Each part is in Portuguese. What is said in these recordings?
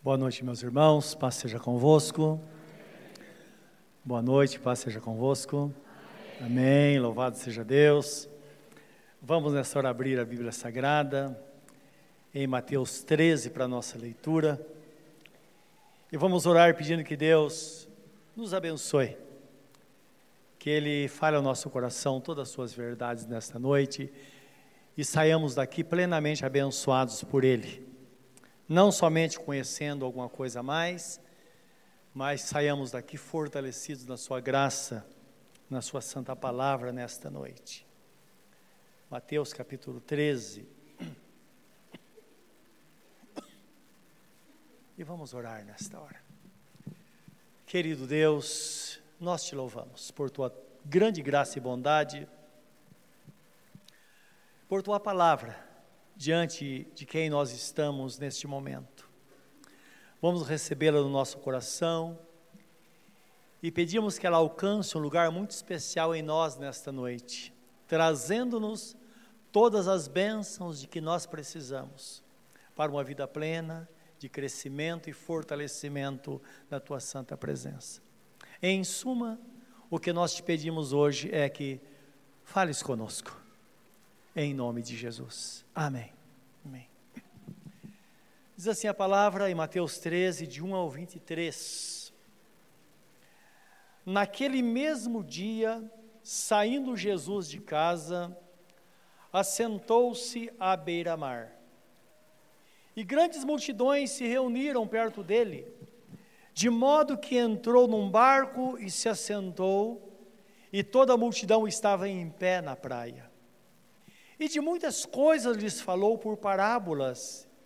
Boa noite, meus irmãos, paz seja convosco. Boa noite, paz seja convosco. Amém. Amém. Louvado seja Deus. Vamos nessa hora abrir a Bíblia Sagrada em Mateus 13 para a nossa leitura. E vamos orar pedindo que Deus nos abençoe. Que Ele fale ao nosso coração todas as suas verdades nesta noite e saiamos daqui plenamente abençoados por Ele não somente conhecendo alguma coisa a mais, mas saiamos daqui fortalecidos na Sua graça, na Sua santa palavra nesta noite. Mateus capítulo 13. E vamos orar nesta hora. Querido Deus, nós te louvamos por tua grande graça e bondade, por tua palavra diante de quem nós estamos neste momento. Vamos recebê-la no nosso coração e pedimos que ela alcance um lugar muito especial em nós nesta noite, trazendo-nos todas as bênçãos de que nós precisamos para uma vida plena, de crescimento e fortalecimento da tua santa presença. Em suma, o que nós te pedimos hoje é que fales conosco em nome de Jesus. Amém. Diz assim a palavra em Mateus 13, de 1 ao 23. Naquele mesmo dia, saindo Jesus de casa, assentou-se à beira-mar. E grandes multidões se reuniram perto dele, de modo que entrou num barco e se assentou, e toda a multidão estava em pé na praia. E de muitas coisas lhes falou por parábolas,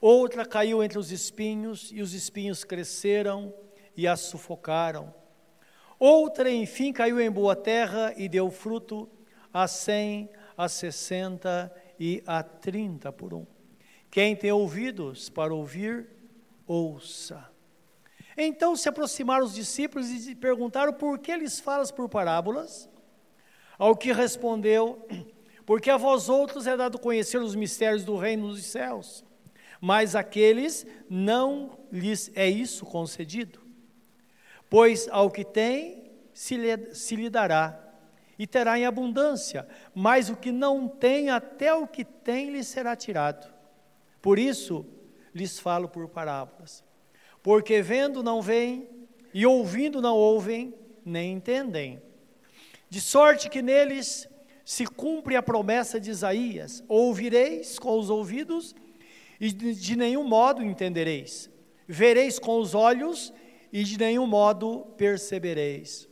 Outra caiu entre os espinhos, e os espinhos cresceram e a sufocaram. Outra, enfim, caiu em boa terra e deu fruto a cem, a sessenta e a trinta por um. Quem tem ouvidos para ouvir, ouça. Então se aproximaram os discípulos e perguntaram por que lhes falas por parábolas? Ao que respondeu: Porque a vós outros é dado conhecer os mistérios do reino dos céus, mas aqueles não lhes é isso concedido. Pois ao que tem, se lhe, se lhe dará, e terá em abundância, mas o que não tem, até o que tem lhe será tirado. Por isso lhes falo por parábolas. Porque vendo não veem, e ouvindo não ouvem, nem entendem de sorte que neles se cumpre a promessa de Isaías: ouvireis com os ouvidos e de nenhum modo entendereis, vereis com os olhos e de nenhum modo percebereis.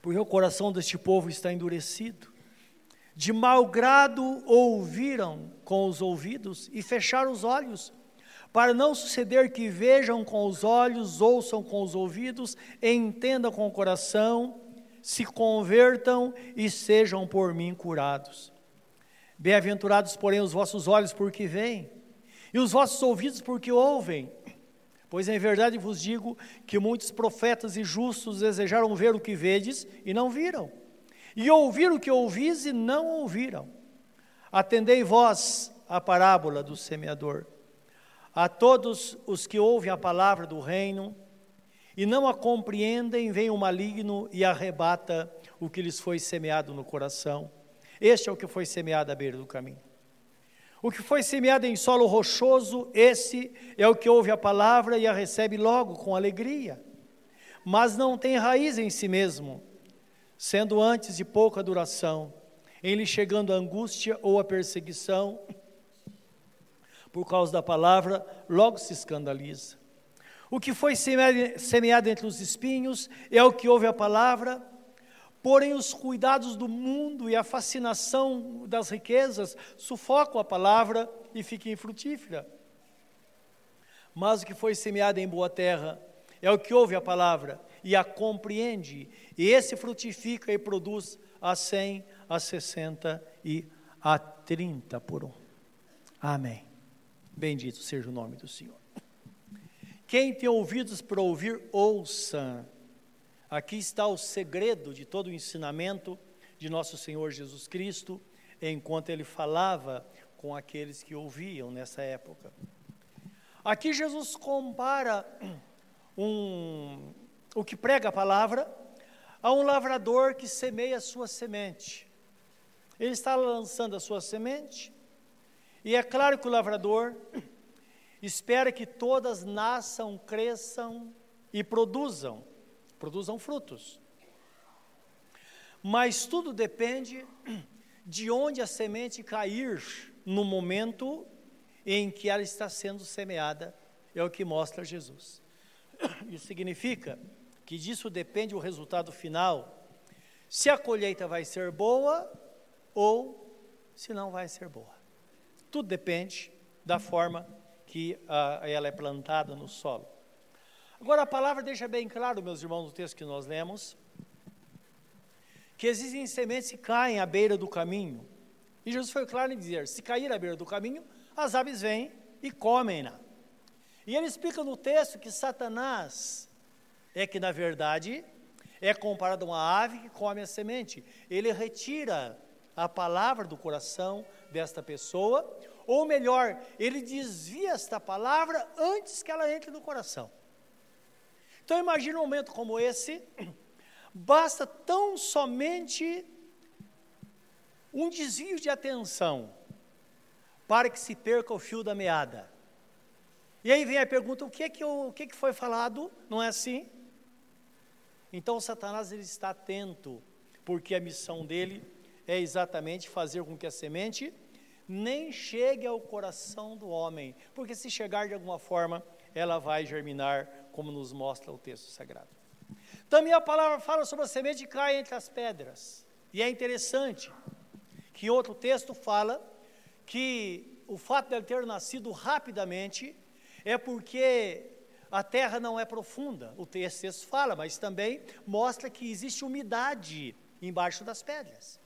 Porque o coração deste povo está endurecido. De mau grado ouviram com os ouvidos e fecharam os olhos, para não suceder que vejam com os olhos, ouçam com os ouvidos, entendam com o coração se convertam e sejam por mim curados. Bem-aventurados, porém, os vossos olhos porque veem, e os vossos ouvidos porque ouvem. Pois em verdade vos digo que muitos profetas e justos desejaram ver o que vedes e não viram, e ouvir o que ouvis e não ouviram. Atendei vós a parábola do semeador. A todos os que ouvem a palavra do reino e não a compreendem, vem o maligno e arrebata o que lhes foi semeado no coração. Este é o que foi semeado à beira do caminho. O que foi semeado em solo rochoso, esse é o que ouve a palavra e a recebe logo com alegria, mas não tem raiz em si mesmo, sendo antes de pouca duração, em lhe chegando a angústia ou a perseguição, por causa da palavra, logo se escandaliza. O que foi semeado entre os espinhos é o que ouve a palavra, porém os cuidados do mundo e a fascinação das riquezas sufocam a palavra e fica infrutífera. Mas o que foi semeado em boa terra é o que ouve a palavra e a compreende, e esse frutifica e produz a cem, a sessenta e a trinta por um. Amém. Bendito seja o nome do Senhor. Quem tem ouvidos para ouvir, ouça. Aqui está o segredo de todo o ensinamento de nosso Senhor Jesus Cristo, enquanto ele falava com aqueles que ouviam nessa época. Aqui Jesus compara um, o que prega a palavra a um lavrador que semeia a sua semente. Ele está lançando a sua semente, e é claro que o lavrador espera que todas nasçam, cresçam e produzam, produzam frutos. Mas tudo depende de onde a semente cair no momento em que ela está sendo semeada, é o que mostra Jesus. Isso significa que disso depende o resultado final, se a colheita vai ser boa ou se não vai ser boa. Tudo depende da forma que ah, ela é plantada no solo. Agora, a palavra deixa bem claro, meus irmãos, no texto que nós lemos, que existem sementes que caem à beira do caminho. E Jesus foi claro em dizer: se cair à beira do caminho, as aves vêm e comem-na. E ele explica no texto que Satanás é que, na verdade, é comparado a uma ave que come a semente. Ele retira a palavra do coração desta pessoa, ou melhor, ele desvia esta palavra antes que ela entre no coração. Então imagine um momento como esse, basta tão somente um desvio de atenção para que se perca o fio da meada. E aí vem a pergunta: o que é que, eu, o que, é que foi falado? Não é assim? Então Satanás ele está atento, porque a missão dele é exatamente fazer com que a semente nem chegue ao coração do homem, porque se chegar de alguma forma, ela vai germinar, como nos mostra o texto sagrado. Também a palavra fala sobre a semente que cai entre as pedras. E é interessante que outro texto fala que o fato de ele ter nascido rapidamente é porque a terra não é profunda. O texto fala, mas também mostra que existe umidade embaixo das pedras.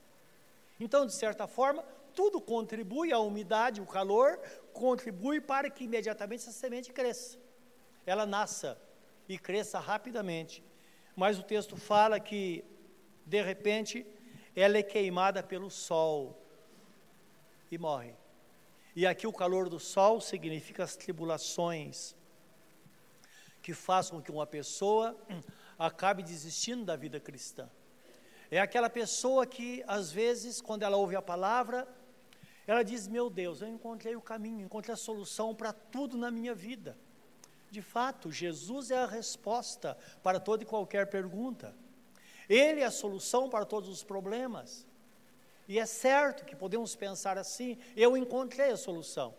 Então, de certa forma, tudo contribui, a umidade, o calor, contribui para que imediatamente essa semente cresça. Ela nasça e cresça rapidamente. Mas o texto fala que, de repente, ela é queimada pelo sol e morre. E aqui o calor do sol significa as tribulações que façam com que uma pessoa acabe desistindo da vida cristã. É aquela pessoa que, às vezes, quando ela ouve a palavra, ela diz: Meu Deus, eu encontrei o caminho, encontrei a solução para tudo na minha vida. De fato, Jesus é a resposta para toda e qualquer pergunta. Ele é a solução para todos os problemas. E é certo que podemos pensar assim: eu encontrei a solução.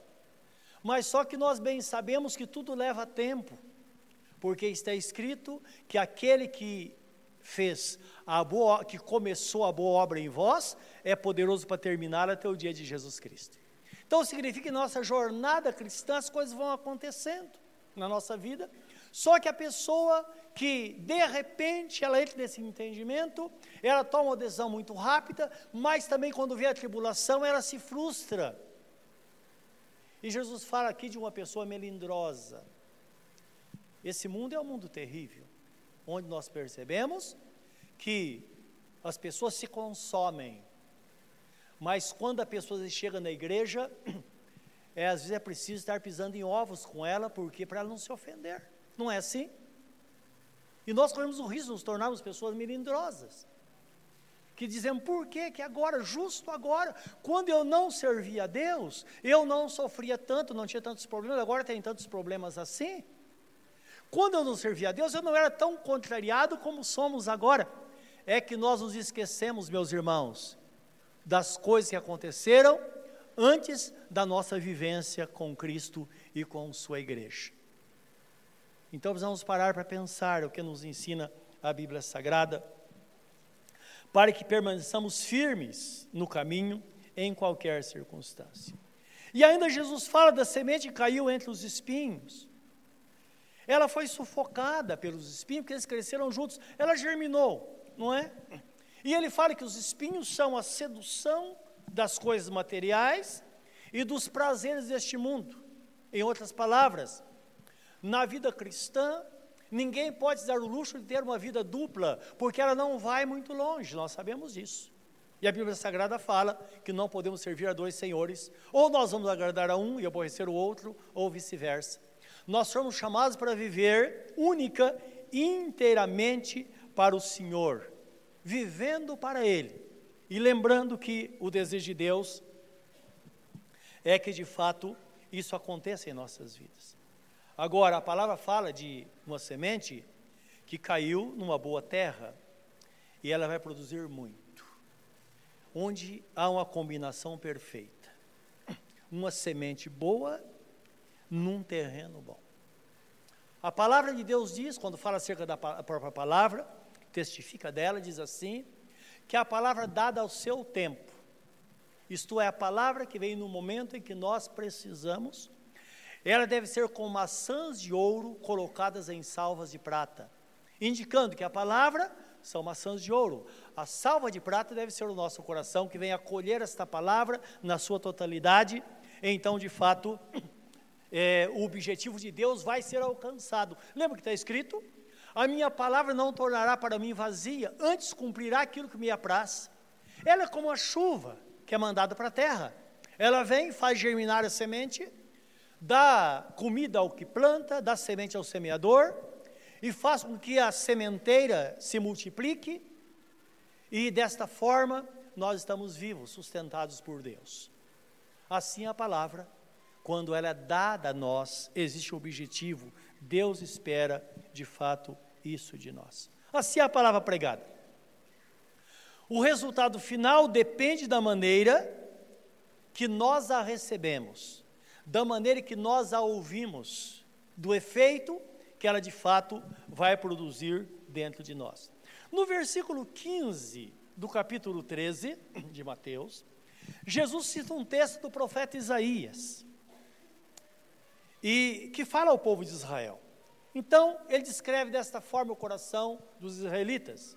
Mas só que nós bem sabemos que tudo leva tempo, porque está escrito que aquele que fez a boa, que começou a boa obra em vós, é poderoso para terminar até o dia de Jesus Cristo. Então significa que nossa jornada cristã as coisas vão acontecendo na nossa vida. Só que a pessoa que de repente ela entra nesse entendimento, ela toma uma decisão muito rápida, mas também quando vê a tribulação ela se frustra. E Jesus fala aqui de uma pessoa melindrosa. Esse mundo é um mundo terrível onde nós percebemos que as pessoas se consomem, mas quando a pessoa chega na igreja, é, às vezes é preciso estar pisando em ovos com ela, porque para ela não se ofender. Não é assim? E nós corremos o risco de nos tornarmos pessoas melindrosas. Que dizemos, por que que agora, justo agora, quando eu não servia a Deus, eu não sofria tanto, não tinha tantos problemas, agora tem tantos problemas assim? Quando eu não servia a Deus, eu não era tão contrariado como somos agora. É que nós nos esquecemos, meus irmãos, das coisas que aconteceram antes da nossa vivência com Cristo e com Sua igreja. Então precisamos parar para pensar o que nos ensina a Bíblia Sagrada, para que permaneçamos firmes no caminho em qualquer circunstância. E ainda Jesus fala da semente que caiu entre os espinhos. ela foi sufocada pelos espinhos, porque eles cresceram juntos, ela germinou, não é? E ele fala que os espinhos são a sedução das coisas materiais e dos prazeres deste mundo. Em outras palavras, na vida cristã, ninguém pode dar o luxo de ter uma vida dupla, porque ela não vai muito longe, nós sabemos disso. E a Bíblia Sagrada fala que não podemos servir a dois senhores, ou nós vamos agradar a um e aborrecer o outro, ou vice-versa. Nós somos chamados para viver única inteiramente para o Senhor, vivendo para Ele. E lembrando que o desejo de Deus é que de fato isso aconteça em nossas vidas. Agora, a palavra fala de uma semente que caiu numa boa terra e ela vai produzir muito onde há uma combinação perfeita. Uma semente boa num terreno bom. A palavra de Deus diz, quando fala acerca da própria palavra, testifica dela, diz assim: que a palavra dada ao seu tempo, isto é, a palavra que vem no momento em que nós precisamos, ela deve ser com maçãs de ouro colocadas em salvas de prata, indicando que a palavra são maçãs de ouro. A salva de prata deve ser o nosso coração que vem acolher esta palavra na sua totalidade. Então, de fato, é, o objetivo de Deus vai ser alcançado. Lembra que está escrito? A minha palavra não tornará para mim vazia, antes cumprirá aquilo que me apraz. Ela é como a chuva que é mandada para a terra. Ela vem, faz germinar a semente, dá comida ao que planta, dá semente ao semeador, e faz com que a sementeira se multiplique, e desta forma nós estamos vivos, sustentados por Deus. Assim a palavra, quando ela é dada a nós, existe um objetivo, Deus espera de fato isso de nós. Assim a palavra pregada. O resultado final depende da maneira que nós a recebemos, da maneira que nós a ouvimos, do efeito que ela de fato vai produzir dentro de nós. No versículo 15 do capítulo 13 de Mateus, Jesus cita um texto do profeta Isaías, e que fala ao povo de Israel. Então, ele descreve desta forma o coração dos israelitas,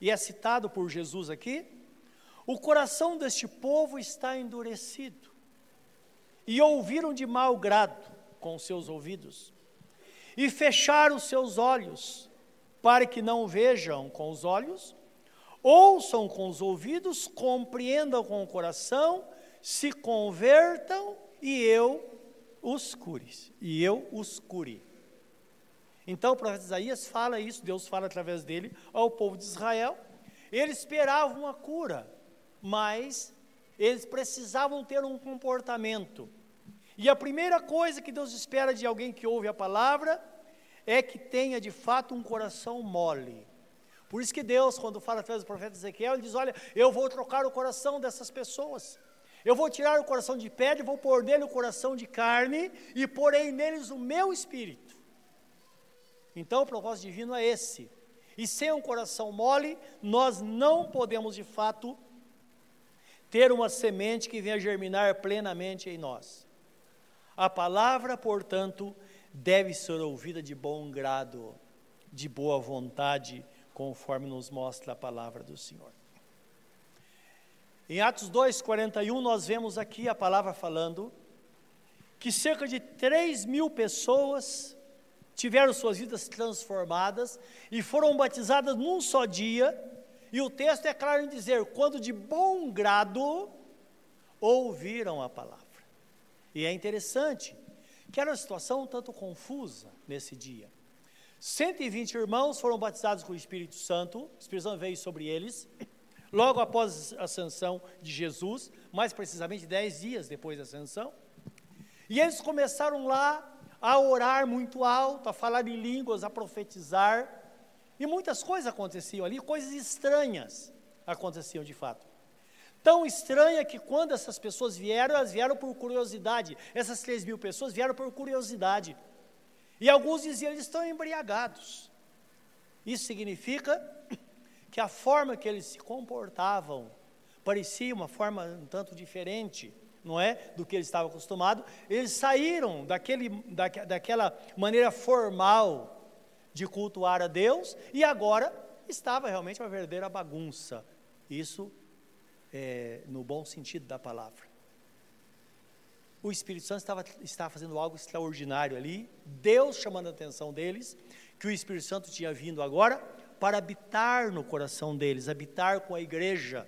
e é citado por Jesus aqui: o coração deste povo está endurecido, e ouviram de mau grado com seus ouvidos, e fechar os seus olhos, para que não vejam com os olhos, ouçam com os ouvidos, compreendam com o coração, se convertam e eu os cure. E eu os cure. Então o profeta Isaías fala isso, Deus fala através dele ao povo de Israel. Eles esperavam uma cura, mas eles precisavam ter um comportamento e a primeira coisa que Deus espera de alguém que ouve a palavra é que tenha de fato um coração mole. Por isso que Deus, quando fala através do profeta Ezequiel, ele diz: Olha, eu vou trocar o coração dessas pessoas. Eu vou tirar o coração de pedra, vou pôr nele o coração de carne e porei neles o meu espírito. Então o propósito divino é esse. E sem um coração mole, nós não podemos de fato ter uma semente que venha germinar plenamente em nós. A palavra, portanto, deve ser ouvida de bom grado, de boa vontade, conforme nos mostra a palavra do Senhor. Em Atos 2,41, nós vemos aqui a palavra falando que cerca de 3 mil pessoas tiveram suas vidas transformadas e foram batizadas num só dia, e o texto é claro em dizer: quando de bom grado ouviram a palavra. E é interessante que era uma situação um tanto confusa nesse dia. 120 irmãos foram batizados com o Espírito Santo, o Espírito Santo veio sobre eles, logo após a ascensão de Jesus, mais precisamente 10 dias depois da ascensão. E eles começaram lá a orar muito alto, a falar em línguas, a profetizar, e muitas coisas aconteciam ali, coisas estranhas aconteciam de fato tão estranha que quando essas pessoas vieram, elas vieram por curiosidade. Essas três mil pessoas vieram por curiosidade. E alguns diziam, eles estão embriagados. Isso significa que a forma que eles se comportavam parecia uma forma um tanto diferente não é? Do que eles estavam acostumados. Eles saíram daquele, da, daquela maneira formal de cultuar a Deus e agora estava realmente uma verdadeira bagunça. Isso é, no bom sentido da palavra. O Espírito Santo estava, estava fazendo algo extraordinário ali, Deus chamando a atenção deles, que o Espírito Santo tinha vindo agora para habitar no coração deles, habitar com a igreja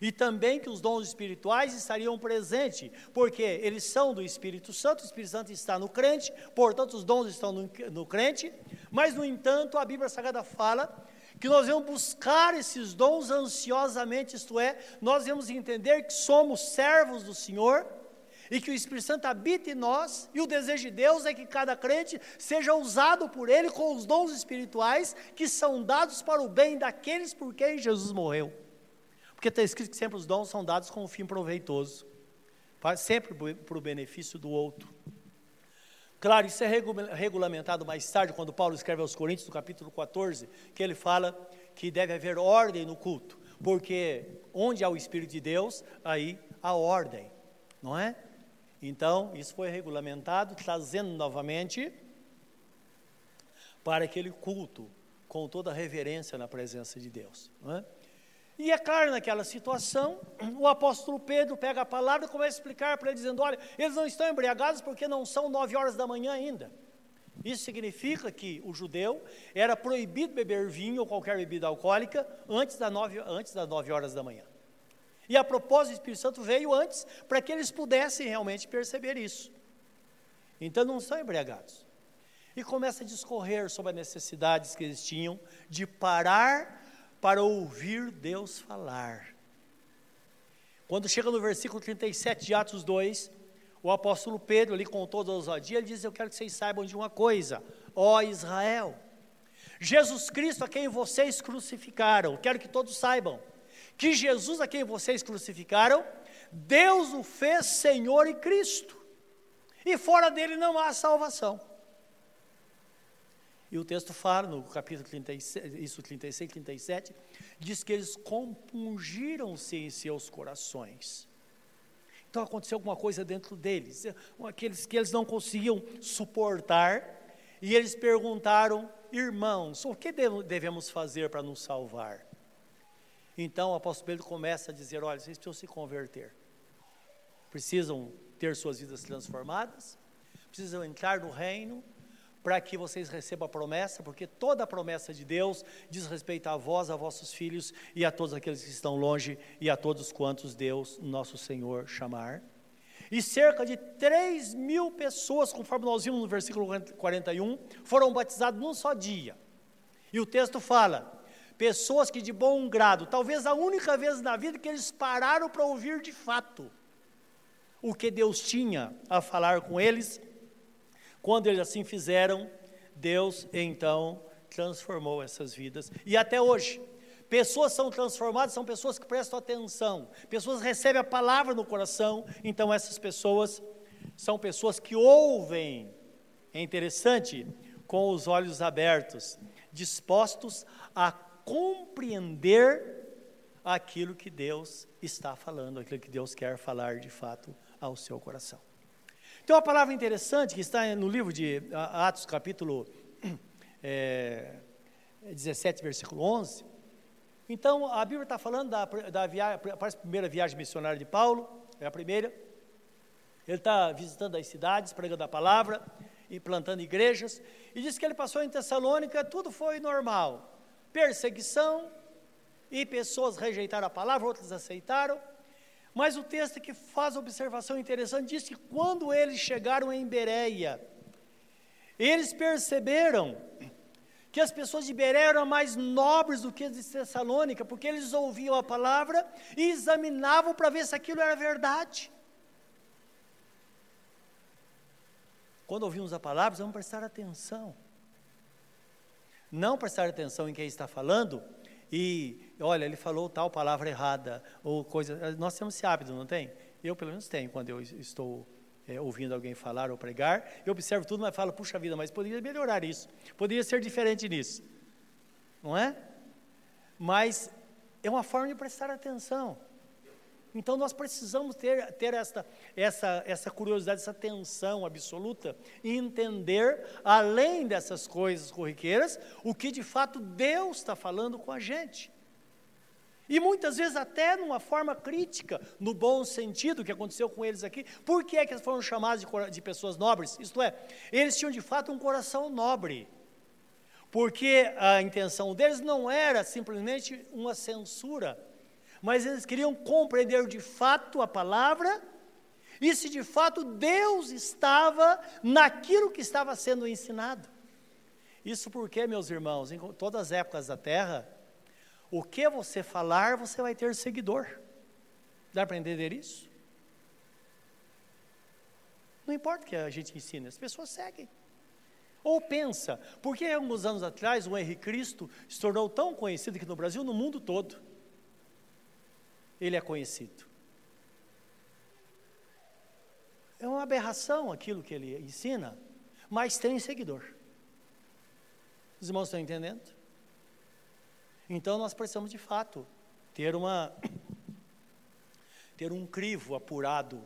e também que os dons espirituais estariam presentes, porque eles são do Espírito Santo, o Espírito Santo está no crente, portanto os dons estão no, no crente, mas no entanto a Bíblia Sagrada fala que nós devemos buscar esses dons ansiosamente, isto é, nós devemos entender que somos servos do Senhor e que o Espírito Santo habita em nós, e o desejo de Deus é que cada crente seja usado por Ele com os dons espirituais que são dados para o bem daqueles por quem Jesus morreu. Porque está escrito que sempre os dons são dados com um fim proveitoso, sempre para o benefício do outro. Claro, isso é regulamentado mais tarde, quando Paulo escreve aos Coríntios, no capítulo 14, que ele fala que deve haver ordem no culto, porque onde há o Espírito de Deus, aí há ordem, não é? Então, isso foi regulamentado, trazendo novamente para aquele culto, com toda a reverência na presença de Deus, não é? E é claro, naquela situação, o apóstolo Pedro pega a palavra e começa a explicar para ele, dizendo: olha, eles não estão embriagados porque não são nove horas da manhã ainda. Isso significa que o judeu era proibido beber vinho ou qualquer bebida alcoólica antes, da nove, antes das nove horas da manhã. E a propósito, o Espírito Santo veio antes para que eles pudessem realmente perceber isso. Então não são embriagados. E começa a discorrer sobre as necessidades que eles tinham de parar para ouvir Deus falar. Quando chega no versículo 37 de Atos 2, o apóstolo Pedro, ali com toda a ousadia, ele diz: Eu quero que vocês saibam de uma coisa, ó Israel, Jesus Cristo a quem vocês crucificaram, quero que todos saibam, que Jesus a quem vocês crucificaram, Deus o fez Senhor e Cristo, e fora dele não há salvação. E o texto fala, no capítulo 36, isso 36, 37, diz que eles compungiram-se em seus corações. Então aconteceu alguma coisa dentro deles, aqueles que eles não conseguiam suportar, e eles perguntaram, irmãos, o que devemos fazer para nos salvar? Então o apóstolo Pedro começa a dizer: olha, vocês precisam se converter, precisam ter suas vidas transformadas, precisam entrar no reino, para que vocês recebam a promessa, porque toda a promessa de Deus diz respeito a vós, a vossos filhos e a todos aqueles que estão longe e a todos quantos Deus, nosso Senhor, chamar. E cerca de 3 mil pessoas, conforme nós vimos no versículo 41, foram batizadas num só dia. E o texto fala: pessoas que de bom grado, talvez a única vez na vida que eles pararam para ouvir de fato o que Deus tinha a falar com eles quando eles assim fizeram, Deus então transformou essas vidas. E até hoje, pessoas são transformadas, são pessoas que prestam atenção, pessoas recebem a palavra no coração, então essas pessoas são pessoas que ouvem, é interessante, com os olhos abertos, dispostos a compreender aquilo que Deus está falando, aquilo que Deus quer falar de fato ao seu coração. Tem uma palavra interessante que está no livro de Atos, capítulo é, 17, versículo 11. Então, a Bíblia está falando da, da viagem, parece a primeira viagem missionária de Paulo, é a primeira. Ele está visitando as cidades, pregando a palavra e plantando igrejas. E diz que ele passou em Tessalônica, tudo foi normal. Perseguição, e pessoas rejeitaram a palavra, outras aceitaram. Mas o texto que faz observação interessante diz que quando eles chegaram em Bereia, eles perceberam que as pessoas de Bereia eram mais nobres do que as de Tessalônica, porque eles ouviam a palavra e examinavam para ver se aquilo era verdade. Quando ouvimos a palavra, vamos prestar atenção. Não prestar atenção em quem está falando, e olha, ele falou tal palavra errada, ou coisa. Nós temos esse hábito, não tem? Eu, pelo menos, tenho, quando eu estou é, ouvindo alguém falar ou pregar, eu observo tudo, mas falo, puxa vida, mas poderia melhorar isso, poderia ser diferente nisso, não é? Mas é uma forma de prestar atenção. Então nós precisamos ter, ter essa, essa, essa curiosidade, essa atenção absoluta e entender, além dessas coisas corriqueiras, o que de fato Deus está falando com a gente. E muitas vezes até numa forma crítica, no bom sentido, que aconteceu com eles aqui. Por que é que eles foram chamados de, de pessoas nobres? Isto é, eles tinham de fato um coração nobre. Porque a intenção deles não era simplesmente uma censura, mas eles queriam compreender de fato a palavra e se de fato Deus estava naquilo que estava sendo ensinado. Isso porque, meus irmãos, em todas as épocas da terra, o que você falar, você vai ter seguidor. Dá para entender isso? Não importa o que a gente ensina, as pessoas seguem. Ou pensa, por que alguns anos atrás o Henrique Cristo se tornou tão conhecido aqui no Brasil, no mundo todo? Ele é conhecido. É uma aberração aquilo que ele ensina, mas tem seguidor. Os irmãos estão entendendo? Então nós precisamos de fato ter uma ter um crivo apurado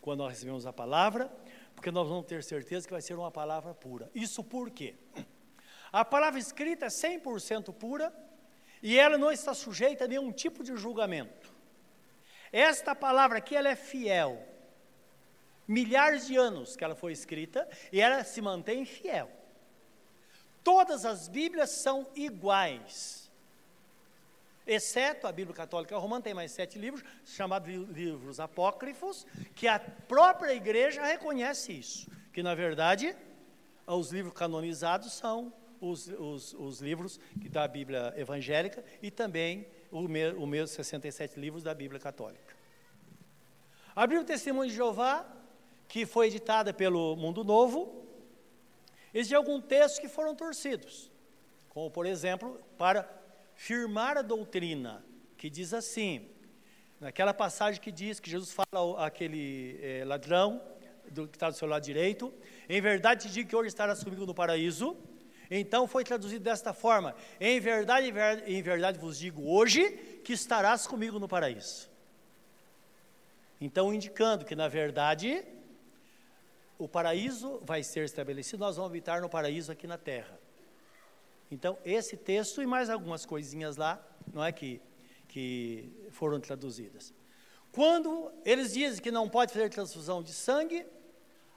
quando nós recebemos a palavra, porque nós vamos ter certeza que vai ser uma palavra pura. Isso por quê? A palavra escrita é 100% pura e ela não está sujeita a nenhum tipo de julgamento. Esta palavra aqui ela é fiel. Milhares de anos que ela foi escrita e ela se mantém fiel. Todas as Bíblias são iguais exceto a Bíblia Católica Romana, tem mais sete livros, chamados livros apócrifos, que a própria igreja reconhece isso, que na verdade os livros canonizados são os, os, os livros da Bíblia evangélica e também o, me, o mesmo 67 livros da Bíblia Católica. A Bíblia Testemunho de Jeová, que foi editada pelo Mundo Novo, existem alguns textos que foram torcidos, como por exemplo, para firmar a doutrina, que diz assim, naquela passagem que diz que Jesus fala àquele é, ladrão do, que está do seu lado direito, em verdade te digo que hoje estarás comigo no paraíso, então foi traduzido desta forma, em verdade, em verdade vos digo hoje que estarás comigo no paraíso. Então indicando que na verdade o paraíso vai ser estabelecido, nós vamos habitar no paraíso aqui na terra. Então, esse texto e mais algumas coisinhas lá, não é que, que foram traduzidas. Quando eles dizem que não pode fazer transfusão de sangue,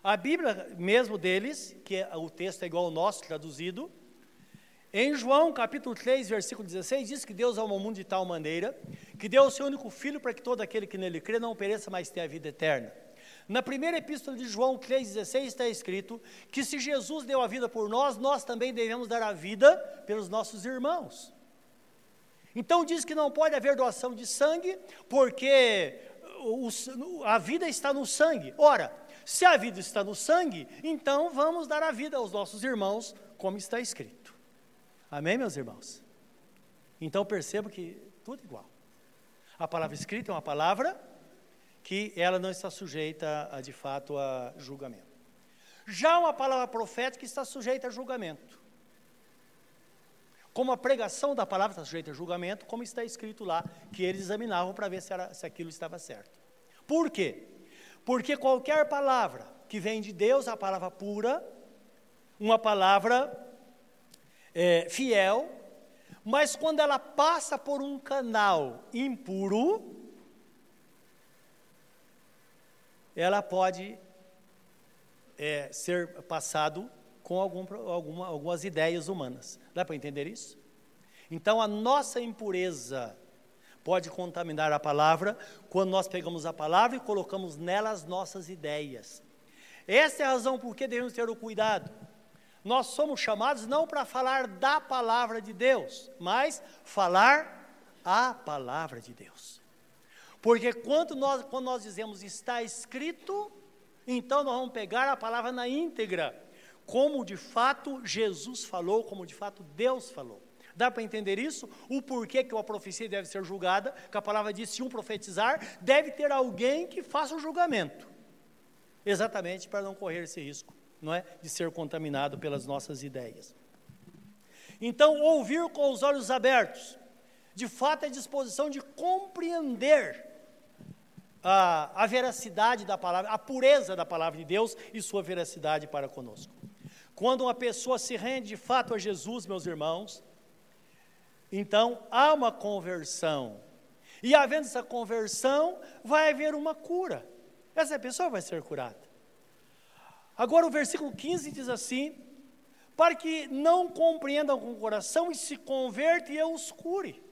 a Bíblia mesmo deles, que é, o texto é igual ao nosso traduzido, em João capítulo 3, versículo 16, diz que Deus ama o mundo de tal maneira que deu o seu único filho para que todo aquele que nele crê não pereça, mas tenha a vida eterna. Na primeira epístola de João 3,16 está escrito que se Jesus deu a vida por nós, nós também devemos dar a vida pelos nossos irmãos. Então diz que não pode haver doação de sangue, porque a vida está no sangue. Ora, se a vida está no sangue, então vamos dar a vida aos nossos irmãos, como está escrito. Amém, meus irmãos? Então percebo que tudo igual. A palavra escrita é uma palavra que ela não está sujeita, a, de fato, a julgamento. Já uma palavra profética está sujeita a julgamento. Como a pregação da palavra está sujeita a julgamento, como está escrito lá, que eles examinavam para ver se, era, se aquilo estava certo. Por quê? Porque qualquer palavra que vem de Deus, a palavra pura, uma palavra é, fiel, mas quando ela passa por um canal impuro, ela pode é, ser passado com algum, alguma, algumas ideias humanas. Dá para entender isso? Então, a nossa impureza pode contaminar a palavra quando nós pegamos a palavra e colocamos nela as nossas ideias. Essa é a razão por que devemos ter o cuidado. Nós somos chamados não para falar da palavra de Deus, mas falar a palavra de Deus. Porque quando nós, quando nós dizemos está escrito, então nós vamos pegar a palavra na íntegra, como de fato Jesus falou, como de fato Deus falou. Dá para entender isso? O porquê que uma profecia deve ser julgada, que a palavra diz, se um profetizar, deve ter alguém que faça o julgamento. Exatamente para não correr esse risco, não é? De ser contaminado pelas nossas ideias. Então, ouvir com os olhos abertos, de fato é disposição de compreender a, a veracidade da palavra, a pureza da palavra de Deus e sua veracidade para conosco. Quando uma pessoa se rende de fato a Jesus, meus irmãos, então há uma conversão. E havendo essa conversão, vai haver uma cura. Essa pessoa vai ser curada. Agora o versículo 15 diz assim: para que não compreendam com o coração e se convertam e eu os cure.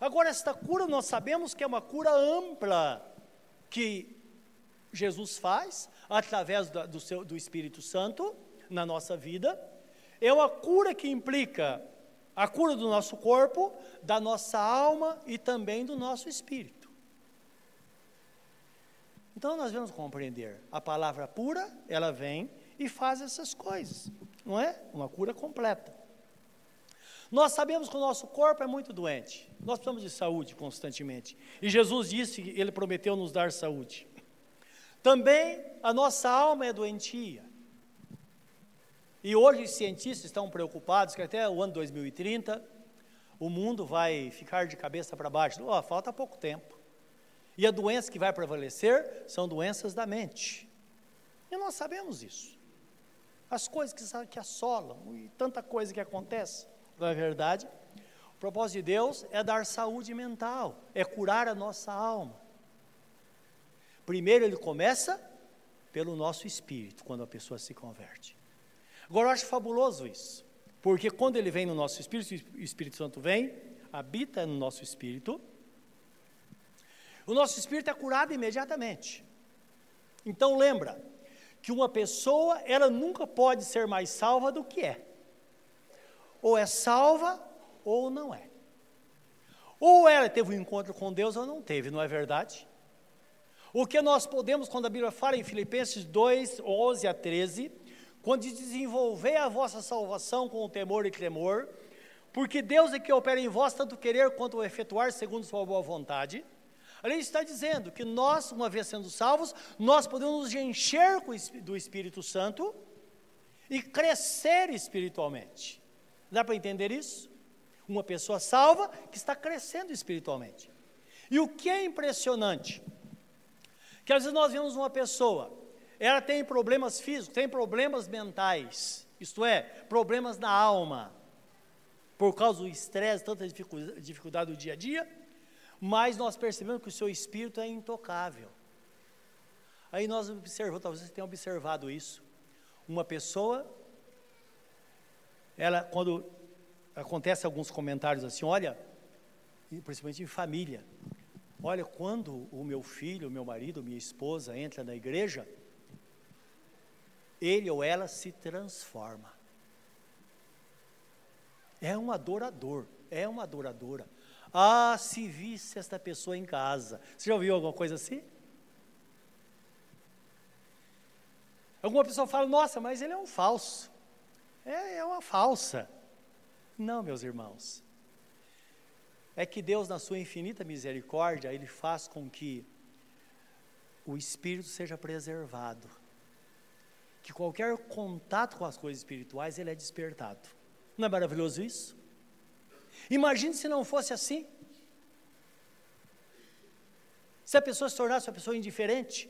Agora, esta cura nós sabemos que é uma cura ampla que Jesus faz através do, seu, do Espírito Santo na nossa vida. É uma cura que implica a cura do nosso corpo, da nossa alma e também do nosso espírito. Então nós vamos compreender a palavra pura, ela vem e faz essas coisas, não é? Uma cura completa. Nós sabemos que o nosso corpo é muito doente. Nós precisamos de saúde constantemente. E Jesus disse que ele prometeu nos dar saúde. Também a nossa alma é doentia. E hoje os cientistas estão preocupados que até o ano 2030 o mundo vai ficar de cabeça para baixo. Oh, falta pouco tempo. E a doença que vai prevalecer são doenças da mente. E nós sabemos isso. As coisas que, que assolam e tanta coisa que acontece. Não é verdade? O propósito de Deus é dar saúde mental, é curar a nossa alma. Primeiro ele começa pelo nosso espírito, quando a pessoa se converte. Agora eu acho fabuloso isso, porque quando ele vem no nosso espírito, o Espírito Santo vem, habita no nosso espírito, o nosso espírito é curado imediatamente. Então lembra que uma pessoa, ela nunca pode ser mais salva do que é. Ou é salva ou não é. Ou ela teve um encontro com Deus ou não teve, não é verdade? O que nós podemos, quando a Bíblia fala em Filipenses 2, 11 a 13, quando desenvolver a vossa salvação com temor e tremor, porque Deus é que opera em vós tanto querer quanto efetuar segundo sua boa vontade. Ali está dizendo que nós, uma vez sendo salvos, nós podemos nos encher do Espírito Santo e crescer espiritualmente. Dá para entender isso? Uma pessoa salva que está crescendo espiritualmente. E o que é impressionante? Que às vezes nós vemos uma pessoa ela tem problemas físicos, tem problemas mentais, isto é, problemas na alma, por causa do estresse, tanta dificuldade do dia a dia, mas nós percebemos que o seu espírito é intocável. Aí nós observamos, talvez você tenha observado isso. Uma pessoa, ela, quando acontece alguns comentários assim, olha, principalmente em família, olha, quando o meu filho, o meu marido, minha esposa entra na igreja, ele ou ela se transforma. É um adorador, é uma adoradora. Ah, se visse esta pessoa em casa. Você já ouviu alguma coisa assim? Alguma pessoa fala, nossa, mas ele é um falso. É, é uma falsa. Não, meus irmãos. É que Deus, na sua infinita misericórdia, Ele faz com que o espírito seja preservado que qualquer contato com as coisas espirituais ele é despertado. Não é maravilhoso isso? Imagine se não fosse assim. Se a pessoa se tornasse uma pessoa indiferente.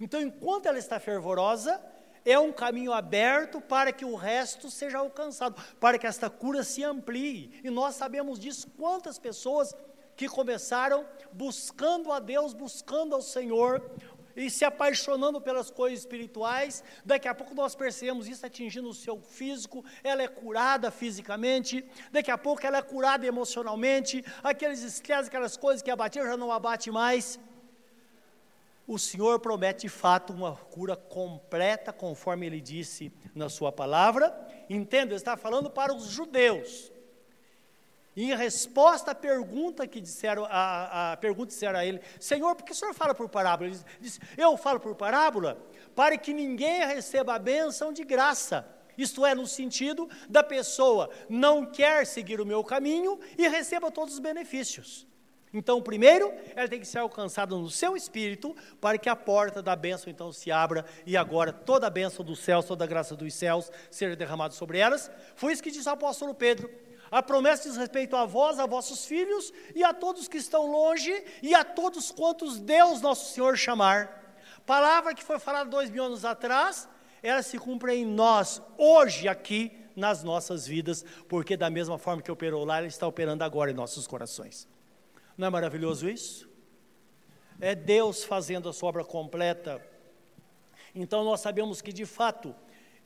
Então, enquanto ela está fervorosa, é um caminho aberto para que o resto seja alcançado, para que esta cura se amplie. E nós sabemos disso, quantas pessoas que começaram buscando a Deus, buscando ao Senhor, e se apaixonando pelas coisas espirituais, daqui a pouco nós percebemos isso atingindo o seu físico, ela é curada fisicamente, daqui a pouco ela é curada emocionalmente, aqueles estresses, aquelas coisas que abatiam já não abate mais. O Senhor promete de fato uma cura completa, conforme Ele disse na Sua palavra. Entenda, Ele está falando para os judeus em resposta à pergunta que disseram, a, a pergunta disseram a ele, Senhor, por que o Senhor fala por parábola? Ele disse, eu falo por parábola para que ninguém receba a bênção de graça. Isto é, no sentido da pessoa não quer seguir o meu caminho e receba todos os benefícios. Então, primeiro, ela tem que ser alcançada no seu espírito, para que a porta da bênção então se abra e agora toda a bênção dos céus, toda a graça dos céus seja derramada sobre elas. Foi isso que disse o apóstolo Pedro A promessa diz respeito a vós, a vossos filhos e a todos que estão longe e a todos quantos Deus nosso Senhor chamar. Palavra que foi falada dois mil anos atrás, ela se cumpre em nós, hoje, aqui, nas nossas vidas, porque da mesma forma que operou lá, ela está operando agora em nossos corações. Não é maravilhoso isso? É Deus fazendo a sua obra completa. Então nós sabemos que de fato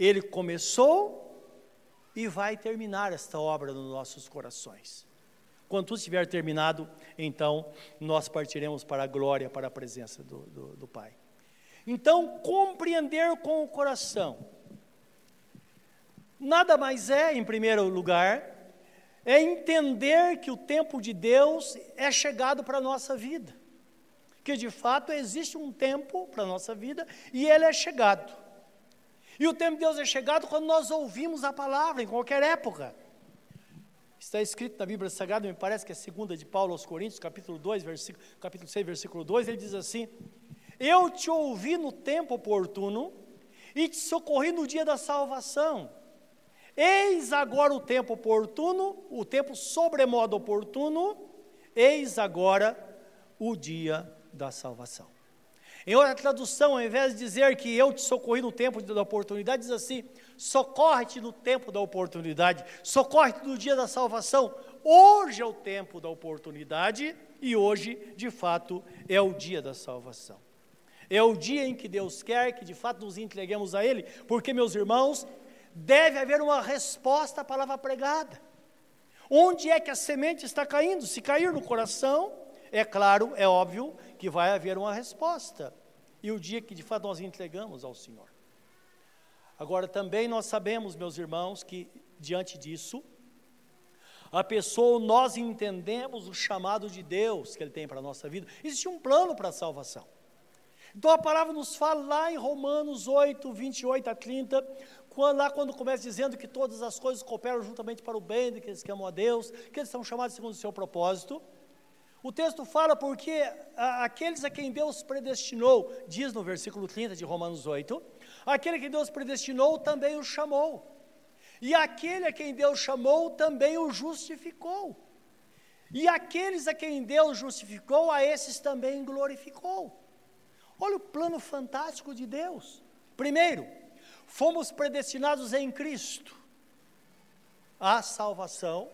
Ele começou e vai terminar esta obra nos nossos corações. Quando tudo estiver terminado, então nós partiremos para a glória, para a presença do, do, do Pai. Então, compreender com o coração. Nada mais é, em primeiro lugar, é entender que o tempo de Deus é chegado para a nossa vida. Que de fato existe um tempo para a nossa vida e ele é chegado. E o tempo de Deus é chegado quando nós ouvimos a palavra, em qualquer época. Está escrito na Bíblia Sagrada, me parece que é segunda de Paulo aos Coríntios, capítulo 2, versículo, capítulo 6, versículo 2, ele diz assim: Eu te ouvi no tempo oportuno e te socorri no dia da salvação. Eis agora o tempo oportuno, o tempo sobremodo oportuno, eis agora o dia da salvação. Em outra tradução, ao invés de dizer que eu te socorri no tempo da oportunidade, diz assim: socorre-te no tempo da oportunidade, socorre-te no dia da salvação. Hoje é o tempo da oportunidade e hoje, de fato, é o dia da salvação. É o dia em que Deus quer que de fato nos entreguemos a Ele, porque, meus irmãos, deve haver uma resposta à palavra pregada. Onde é que a semente está caindo? Se cair no coração, é claro, é óbvio que vai haver uma resposta. E o dia que de fato nós entregamos ao Senhor. Agora também nós sabemos, meus irmãos, que diante disso, a pessoa, nós entendemos o chamado de Deus que Ele tem para a nossa vida. Existe um plano para a salvação. Então a palavra nos fala lá em Romanos 8, 28 a 30, quando, lá quando começa dizendo que todas as coisas cooperam juntamente para o bem daqueles que amam a Deus, que eles são chamados segundo o seu propósito. O texto fala porque aqueles a quem Deus predestinou, diz no versículo 30 de Romanos 8, aquele que Deus predestinou também o chamou. E aquele a quem Deus chamou também o justificou. E aqueles a quem Deus justificou, a esses também glorificou. Olha o plano fantástico de Deus. Primeiro, fomos predestinados em Cristo à salvação,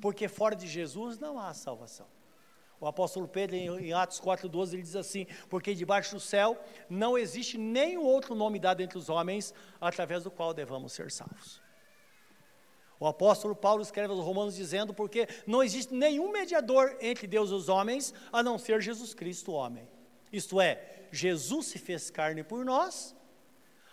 porque fora de Jesus não há salvação. O apóstolo Pedro, em Atos 4,12, ele diz assim: Porque debaixo do céu não existe nenhum outro nome dado entre os homens através do qual devamos ser salvos. O apóstolo Paulo escreve aos Romanos dizendo: Porque não existe nenhum mediador entre Deus e os homens a não ser Jesus Cristo, homem. Isto é, Jesus se fez carne por nós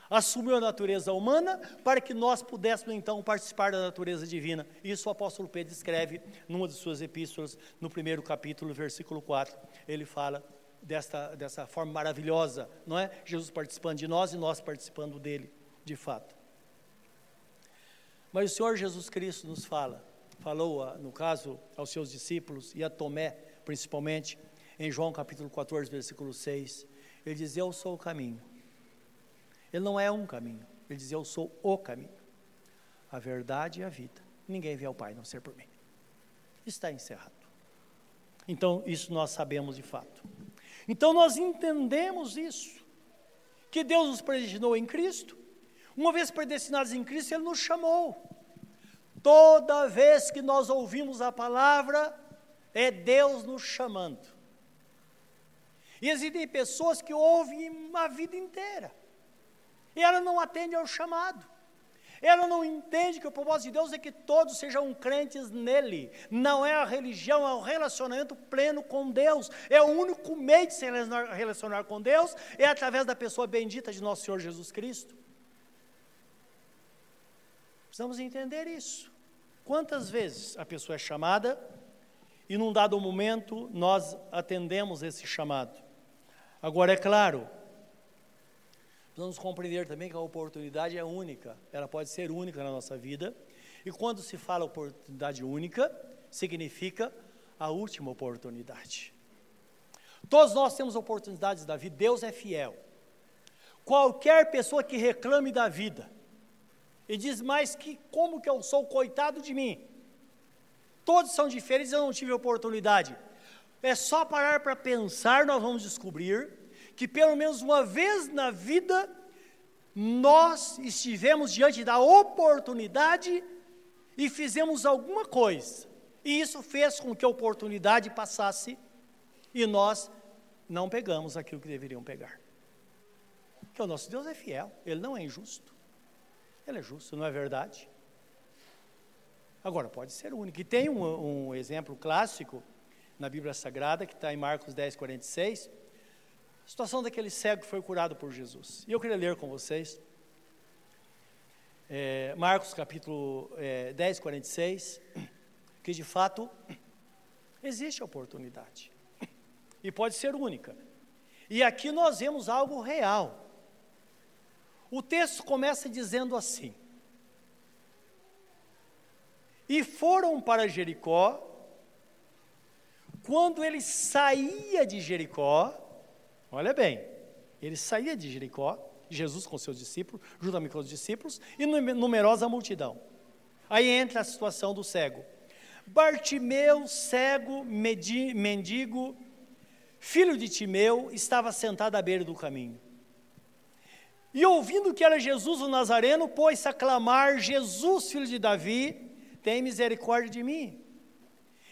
assumiu a natureza humana para que nós pudéssemos então participar da natureza divina. Isso o apóstolo Pedro escreve numa de suas epístolas, no primeiro capítulo, versículo 4. Ele fala desta, dessa forma maravilhosa, não é? Jesus participando de nós e nós participando dele, de fato. Mas o Senhor Jesus Cristo nos fala, falou no caso aos seus discípulos e a Tomé, principalmente, em João capítulo 14, versículo 6. Ele diz: Eu sou o caminho ele não é um caminho, ele diz: Eu sou o caminho, a verdade e a vida. Ninguém vê ao Pai não ser por mim. Está encerrado. Então, isso nós sabemos de fato. Então, nós entendemos isso, que Deus nos predestinou em Cristo, uma vez predestinados em Cristo, Ele nos chamou. Toda vez que nós ouvimos a palavra, é Deus nos chamando. E existem pessoas que ouvem uma vida inteira. E ela não atende ao chamado. Ela não entende que o propósito de Deus é que todos sejam crentes nele. Não é a religião, é o relacionamento pleno com Deus. É o único meio de se relacionar com Deus, é através da pessoa bendita de nosso Senhor Jesus Cristo. Precisamos entender isso. Quantas vezes a pessoa é chamada e num dado momento nós atendemos esse chamado? Agora, é claro, Precisamos compreender também que a oportunidade é única, ela pode ser única na nossa vida. E quando se fala oportunidade única, significa a última oportunidade. Todos nós temos oportunidades da vida, Deus é fiel. Qualquer pessoa que reclame da vida e diz mais que como que eu sou coitado de mim, todos são diferentes, eu não tive oportunidade. É só parar para pensar, nós vamos descobrir que pelo menos uma vez na vida nós estivemos diante da oportunidade e fizemos alguma coisa. E isso fez com que a oportunidade passasse e nós não pegamos aquilo que deveriam pegar. Porque o nosso Deus é fiel, ele não é injusto. Ele é justo, não é verdade? Agora, pode ser único. E tem um, um exemplo clássico na Bíblia Sagrada, que está em Marcos 10, 46, a situação daquele cego que foi curado por Jesus. E eu queria ler com vocês, é, Marcos capítulo é, 10, 46, que de fato existe oportunidade, e pode ser única. E aqui nós vemos algo real. O texto começa dizendo assim: E foram para Jericó, quando ele saía de Jericó, olha bem, ele saía de Jericó, Jesus com seus discípulos, juntamente com os discípulos, e numerosa multidão. Aí entra a situação do cego. Bartimeu, cego, mendigo, filho de Timeu, estava sentado à beira do caminho. E ouvindo que era Jesus o Nazareno, pôs-se a clamar: Jesus, filho de Davi, tem misericórdia de mim.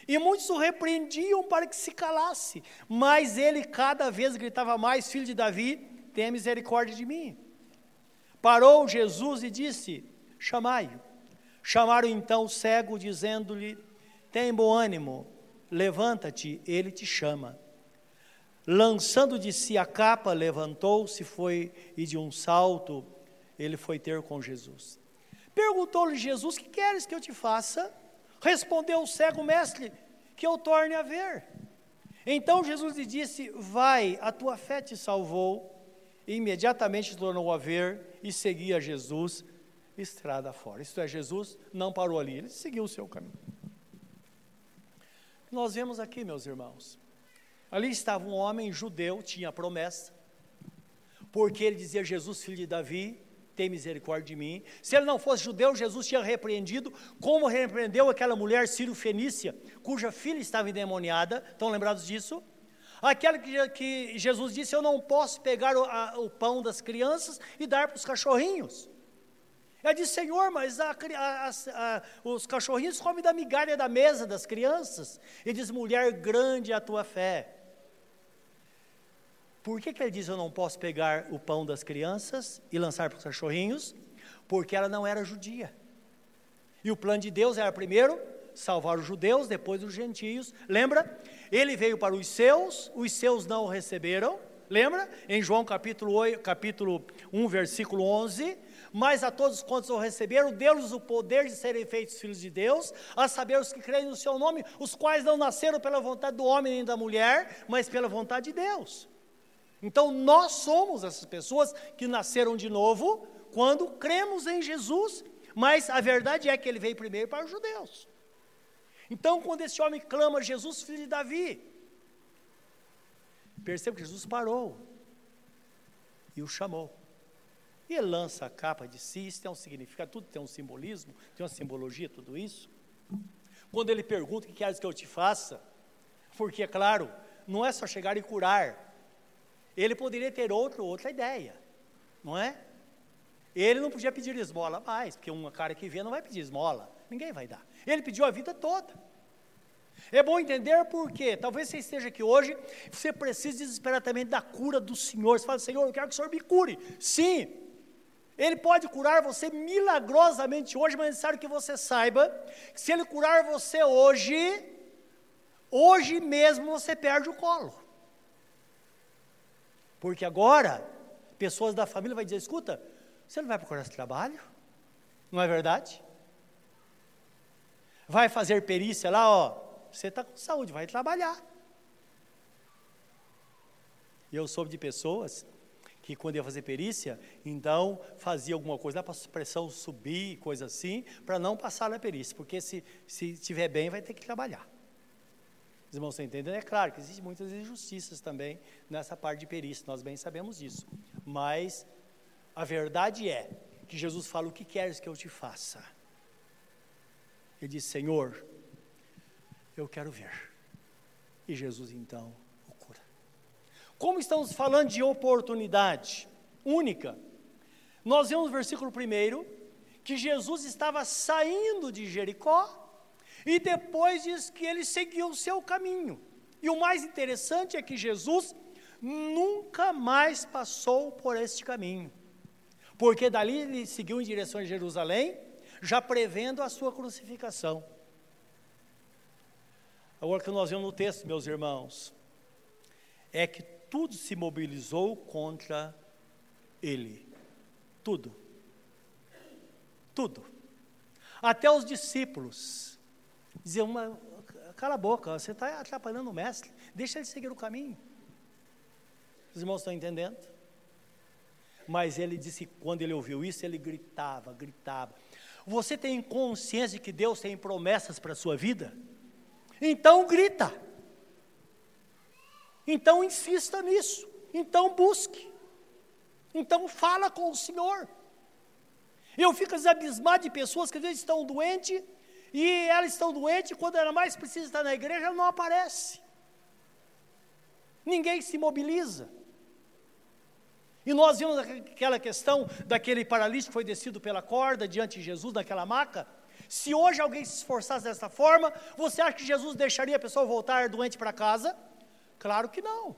E muitos o repreendiam para que se calasse, mas ele cada vez gritava mais: Filho de Davi, tenha misericórdia de mim. Parou Jesus e disse: Chamai-o. Chamaram então o cego, dizendo-lhe: Tem bom ânimo, levanta-te, ele te chama. Lançando de si a capa, levantou-se, foi e de um salto ele foi ter com Jesus. Perguntou-lhe Jesus: Que queres que eu te faça? Respondeu o cego, mestre, que eu torne a ver. Então Jesus lhe disse: Vai, a tua fé te salvou. E imediatamente tornou a ver e seguia Jesus estrada fora. Isto é, Jesus não parou ali, ele seguiu o seu caminho. Nós vemos aqui, meus irmãos, ali estava um homem judeu, tinha promessa, porque ele dizia: Jesus, filho de Davi, tem misericórdia de mim. Se ele não fosse judeu, Jesus tinha repreendido, como repreendeu aquela mulher sírio-fenícia, cuja filha estava endemoniada. Estão lembrados disso? Aquela que, que Jesus disse: Eu não posso pegar o, a, o pão das crianças e dar para os cachorrinhos. Ela disse: Senhor, mas a, a, os cachorrinhos comem da migalha da mesa das crianças. Ele diz: Mulher, grande é a tua fé. Por que, que ele diz eu não posso pegar o pão das crianças e lançar para os cachorrinhos? Porque ela não era judia. E o plano de Deus era primeiro salvar os judeus, depois os gentios. Lembra? Ele veio para os seus, os seus não o receberam. Lembra? Em João capítulo, 8, capítulo 1, versículo 11. Mas a todos quantos o receberam, deu-lhes o poder de serem feitos filhos de Deus, a saber os que creem no seu nome, os quais não nasceram pela vontade do homem nem da mulher, mas pela vontade de Deus. Então nós somos essas pessoas que nasceram de novo quando cremos em Jesus, mas a verdade é que ele veio primeiro para os judeus. Então, quando esse homem clama, Jesus, filho de Davi, perceba que Jesus parou e o chamou. E ele lança a capa de si, isso tem um significado, tudo tem um simbolismo, tem uma simbologia, tudo isso. Quando ele pergunta o que queres que eu te faça, porque, é claro, não é só chegar e curar, ele poderia ter outro, outra ideia, não é? Ele não podia pedir esmola mais, porque um cara que vê não vai pedir esmola, ninguém vai dar. Ele pediu a vida toda. É bom entender por quê. Talvez você esteja aqui hoje, você precisa desesperadamente da cura do Senhor. Você fala, Senhor, eu quero que o Senhor me cure. Sim, Ele pode curar você milagrosamente hoje, mas é necessário que você saiba que se Ele curar você hoje, hoje mesmo você perde o colo. Porque agora, pessoas da família vão dizer: escuta, você não vai procurar esse trabalho? Não é verdade? Vai fazer perícia lá, ó. Você está com saúde, vai trabalhar. E eu soube de pessoas que quando ia fazer perícia, então fazia alguma coisa para a pressão subir, coisa assim, para não passar na perícia, porque se, se estiver bem vai ter que trabalhar. Os irmãos estão entendendo? É claro que existem muitas injustiças também nessa parte de perícia, nós bem sabemos disso. Mas a verdade é que Jesus fala: O que queres que eu te faça? Ele diz: Senhor, Eu quero ver. E Jesus então o cura. Como estamos falando de oportunidade única, nós vemos no versículo 1 que Jesus estava saindo de Jericó e depois diz que ele seguiu o seu caminho. E o mais interessante é que Jesus nunca mais passou por este caminho, porque dali ele seguiu em direção a Jerusalém, já prevendo a sua crucificação. Agora que nós vemos no texto, meus irmãos, é que tudo se mobilizou contra ele. Tudo. Tudo. Até os discípulos diziam, cala a boca, você está atrapalhando o mestre, deixa ele seguir o caminho. Os irmãos estão entendendo? Mas ele disse, quando ele ouviu isso, ele gritava, gritava. Você tem consciência de que Deus tem promessas para a sua vida? Então grita. Então insista nisso. Então busque. Então fala com o Senhor. Eu fico abismado de pessoas que às vezes estão doentes e elas estão doentes quando ela mais precisa estar na igreja, ela não aparece. Ninguém se mobiliza. E nós vimos aquela questão daquele paralítico que foi descido pela corda diante de Jesus naquela maca. Se hoje alguém se esforçasse dessa forma, você acha que Jesus deixaria a pessoa voltar doente para casa? Claro que não.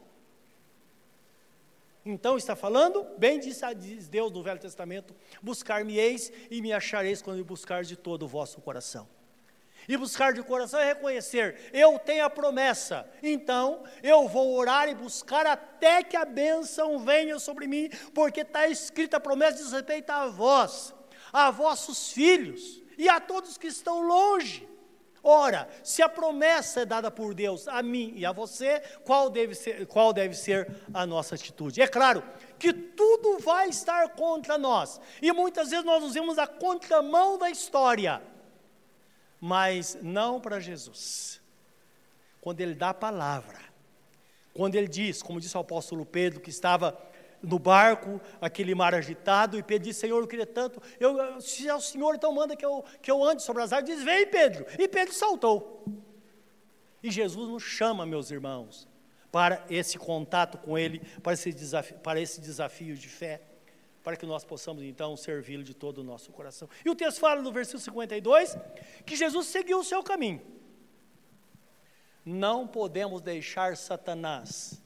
Então está falando, bem diz, diz Deus no Velho Testamento: buscar-me-eis e me achareis quando me buscar de todo o vosso coração. E buscar de coração é reconhecer, eu tenho a promessa, então eu vou orar e buscar até que a bênção venha sobre mim, porque está escrita a promessa diz respeito a vós, a vossos filhos e a todos que estão longe. Ora, se a promessa é dada por Deus a mim e a você, qual deve ser, qual deve ser a nossa atitude? É claro que tudo vai estar contra nós, e muitas vezes nós nos vemos a contramão da história, mas não para Jesus. Quando Ele dá a palavra, quando Ele diz, como disse o apóstolo Pedro, que estava no barco, aquele mar agitado, e Pedro disse, Senhor, eu queria tanto, eu, se é o Senhor, então manda que eu, que eu ande sobre as águas, diz, vem Pedro, e Pedro saltou, e Jesus nos chama, meus irmãos, para esse contato com Ele, para esse desafio, para esse desafio de fé, para que nós possamos então servi-lo de todo o nosso coração. E o texto fala no versículo 52 que Jesus seguiu o seu caminho. Não podemos deixar Satanás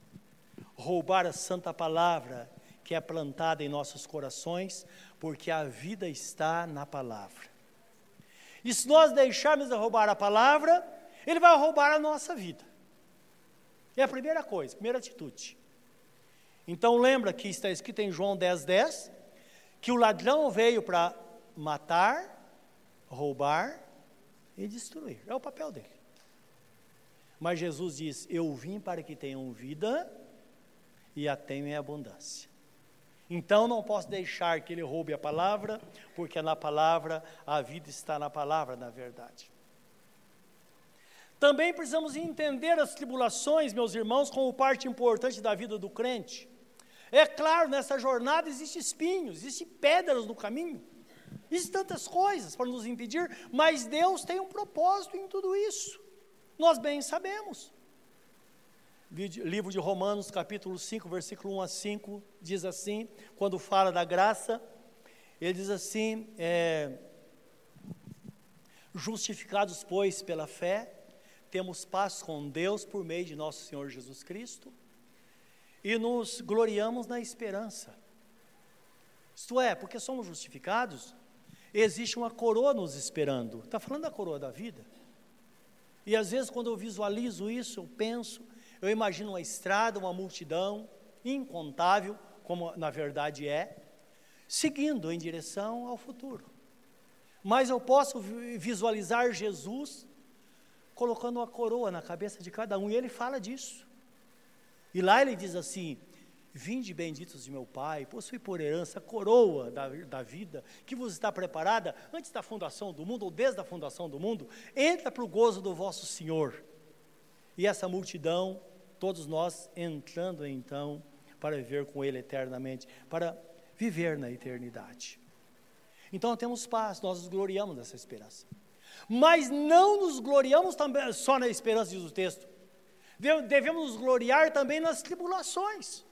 roubar a santa palavra que é plantada em nossos corações, porque a vida está na palavra. E se nós deixarmos de roubar a palavra, ele vai roubar a nossa vida. É a primeira coisa, primeira atitude. Então lembra que está escrito em João 10, 10, que o ladrão veio para matar, roubar e destruir. É o papel dele. Mas Jesus diz: Eu vim para que tenham vida e a tenho em abundância. Então não posso deixar que ele roube a palavra, porque na palavra a vida está na palavra, na verdade. Também precisamos entender as tribulações, meus irmãos, como parte importante da vida do crente. É claro, nessa jornada existem espinhos, existem pedras no caminho, existem tantas coisas para nos impedir, mas Deus tem um propósito em tudo isso. Nós bem sabemos livro de Romanos, capítulo 5, versículo 1 a 5, diz assim, quando fala da graça, ele diz assim: é, Justificados, pois, pela fé, temos paz com Deus por meio de nosso Senhor Jesus Cristo e nos gloriamos na esperança. Isto é, porque somos justificados, existe uma coroa nos esperando. Está falando da coroa da vida. E às vezes, quando eu visualizo isso, eu penso eu imagino uma estrada, uma multidão incontável, como na verdade é, seguindo em direção ao futuro. Mas eu posso visualizar Jesus colocando uma coroa na cabeça de cada um, e ele fala disso. E lá ele diz assim: Vinde benditos de meu Pai, possui por herança a coroa da, da vida que vos está preparada antes da fundação do mundo, ou desde a fundação do mundo, entra para o gozo do vosso Senhor. E essa multidão todos nós entrando então para viver com Ele eternamente, para viver na eternidade. Então temos paz, nós nos gloriamos dessa esperança. Mas não nos gloriamos também só na esperança, diz o texto. Devemos nos gloriar também nas tribulações.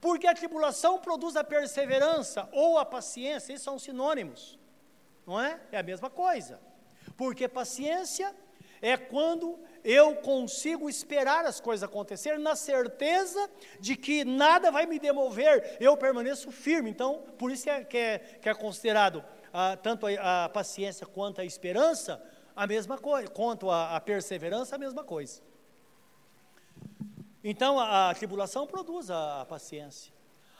Porque a tribulação produz a perseverança ou a paciência, esses são sinônimos, não é? É a mesma coisa. Porque paciência é quando eu consigo esperar as coisas acontecerem na certeza de que nada vai me demover, eu permaneço firme. Então, por isso é, que é, que é considerado ah, tanto a, a, paciência quanto a esperança a mesma coisa, quanto a, a perseverança a mesma coisa. Então, a, a tribulação produz a, a paciência.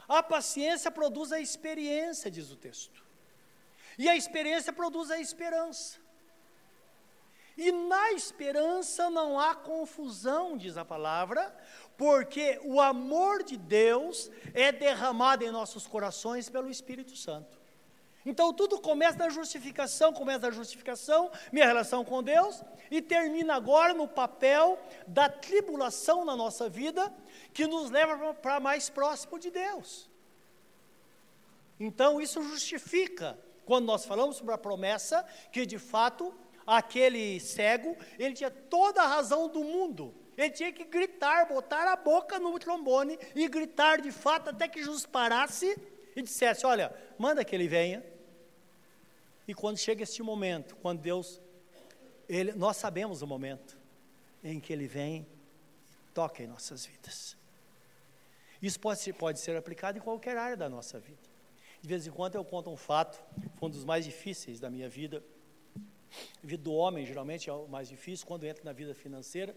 A paciência produz a experiência, diz o texto. E a experiência produz a esperança. E na esperança não há confusão, diz a palavra, porque o amor de Deus é derramado em nossos corações pelo Espírito Santo. Então tudo começa na justificação, começa na justificação, minha relação com Deus, e termina agora no papel da tribulação na nossa vida, que nos leva para mais próximo de Deus. Então isso justifica, quando nós falamos sobre a promessa, que de fato aquele cego, ele tinha toda a razão do mundo. Ele tinha que gritar, botar a boca no trombone e gritar de fato até que Jesus parasse e dissesse: Olha, manda que ele venha. E quando chega este momento, quando Deus, ele, nós sabemos o momento em que ele vem e toca em nossas vidas. Isso pode ser, pode ser aplicado em qualquer área da nossa vida. De vez em quando eu conto um fato, foi um dos mais difíceis da minha vida a vida do homem, geralmente, é o mais difícil quando entra na vida financeira.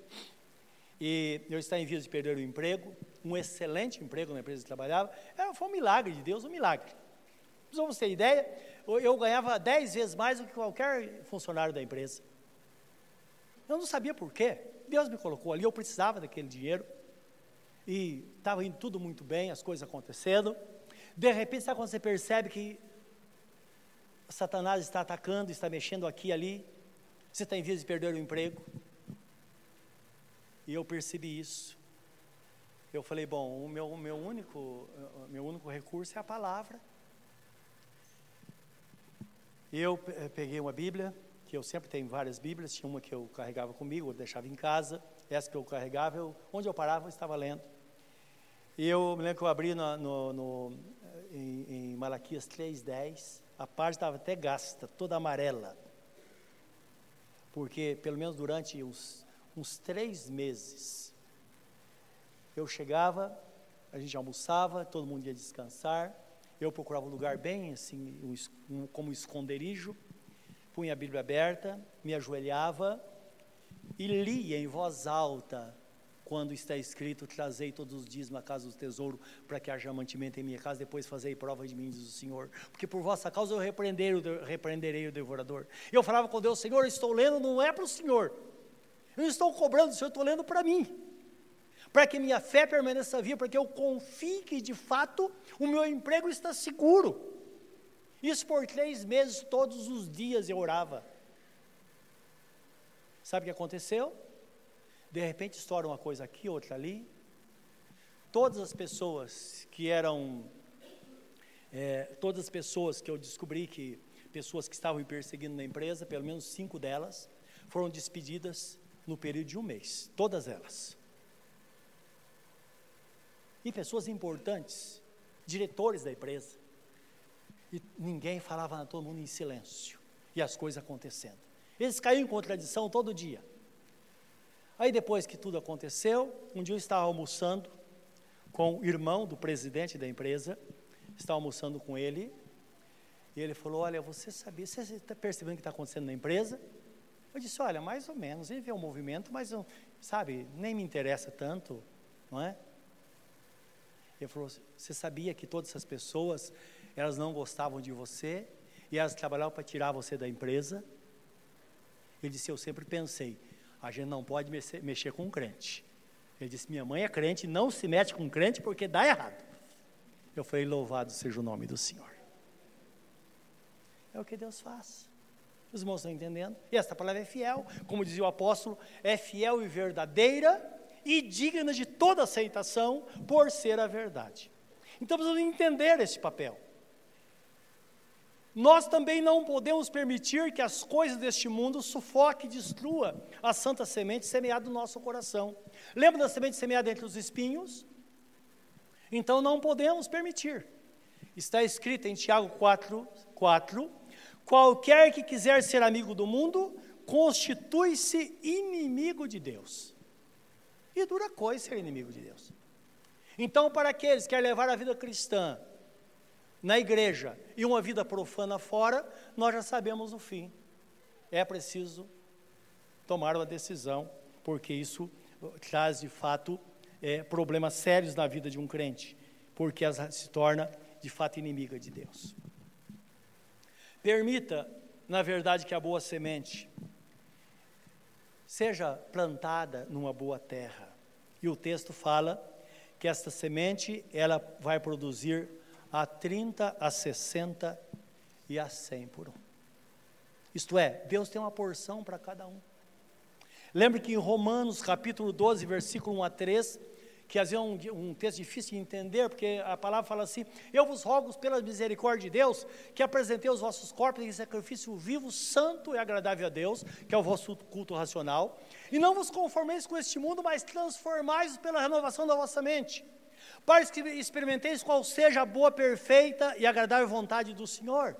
E eu estava em vias de perder o emprego, um excelente emprego na empresa que trabalhava. Era, foi um milagre de Deus, um milagre. Para você ter ideia, eu ganhava dez vezes mais do que qualquer funcionário da empresa. Eu não sabia por quê. Deus me colocou ali, eu precisava daquele dinheiro. E estava indo tudo muito bem, as coisas acontecendo. De repente, sabe quando você percebe que Satanás está atacando, está mexendo aqui e ali, você está em vias de perder o emprego. E eu percebi isso. Eu falei, bom, o meu, meu, único, meu único recurso é a palavra. E eu eh, peguei uma Bíblia, que eu sempre tenho várias Bíblias, tinha uma que eu carregava comigo, eu deixava em casa, essa que eu carregava, eu, onde eu parava eu estava lendo. E eu me lembro que eu abri no, no, no em, em Malaquias 3,10, a página estava até gasta, toda amarela. Porque, pelo menos durante uns, uns três meses, eu chegava, a gente almoçava, todo mundo ia descansar, eu procurava um lugar bem assim, um, como esconderijo, punha a Bíblia aberta, me ajoelhava e lia em voz alta quando está escrito: Trazei todos os dias na casa do tesouro, para que haja mantimento em minha casa, depois fazei prova de mim, diz o Senhor. Porque por vossa causa eu repreenderei o, repreenderei o devorador. Eu falava com Deus: Senhor, estou lendo, não é para o Senhor. Não estou cobrando do Senhor, estou lendo para mim. Para que minha fé permaneça viva, para que eu confie que de fato o meu emprego está seguro. Isso por três meses, todos os dias eu orava. Sabe o que aconteceu? de repente estoura uma coisa aqui, outra ali. Todas as pessoas que eram, é, todas as pessoas que eu descobri que, pessoas que estavam me perseguindo na empresa, pelo menos cinco delas, foram despedidas no período de um mês, todas elas. E pessoas importantes, diretores da empresa. E ninguém falava, todo mundo em silêncio. E as coisas acontecendo. Eles caíam em contradição todo dia. Aí depois que tudo aconteceu, um dia eu estava almoçando com o irmão do presidente da empresa, estava almoçando com ele, e ele falou, olha, você sabia, você está percebendo o que está acontecendo na empresa? Eu disse, olha, mais ou menos, ele vê o movimento, mas, sabe, nem me interessa tanto, não é? Ele falou, você sabia que todas essas pessoas, elas não gostavam de você, e elas trabalhavam para tirar você da empresa? Ele disse, eu sempre pensei, a gente não pode mexer, mexer com um crente. Ele disse: Minha mãe é crente, não se mete com um crente porque dá errado. Eu falei: Louvado seja o nome do Senhor. É o que Deus faz. Os irmãos estão entendendo? E esta palavra é fiel, como dizia o apóstolo, é fiel e verdadeira e digna de toda aceitação por ser a verdade. Então precisamos entender esse papel. Nós também não podemos permitir que as coisas deste mundo sufoque e destrua a santa semente semeada no nosso coração. Lembra da semente semeada entre os espinhos? Então não podemos permitir. Está escrito em Tiago 4, 4: qualquer que quiser ser amigo do mundo, constitui-se inimigo de Deus. E dura coisa ser inimigo de Deus. Então, para aqueles que querem levar a vida cristã na igreja e uma vida profana fora, nós já sabemos o fim. É preciso tomar uma decisão, porque isso traz de fato é, problemas sérios na vida de um crente, porque ela se torna de fato inimiga de Deus. Permita, na verdade, que a boa semente seja plantada numa boa terra. E o texto fala que esta semente ela vai produzir a 30, a 60 e a 100 por um. Isto é, Deus tem uma porção para cada um. Lembre que em Romanos capítulo 12, versículo 1 a 3, que às vezes é um, um, texto difícil de entender, porque a palavra fala assim: Eu vos rogo pela misericórdia de Deus, que apresentei os vossos corpos em sacrifício vivo, santo e agradável a Deus, que é o vosso culto racional, e não vos conformeis com este mundo, mas transformais pela renovação da vossa mente para que experimenteis qual seja a boa, perfeita e agradável vontade do Senhor.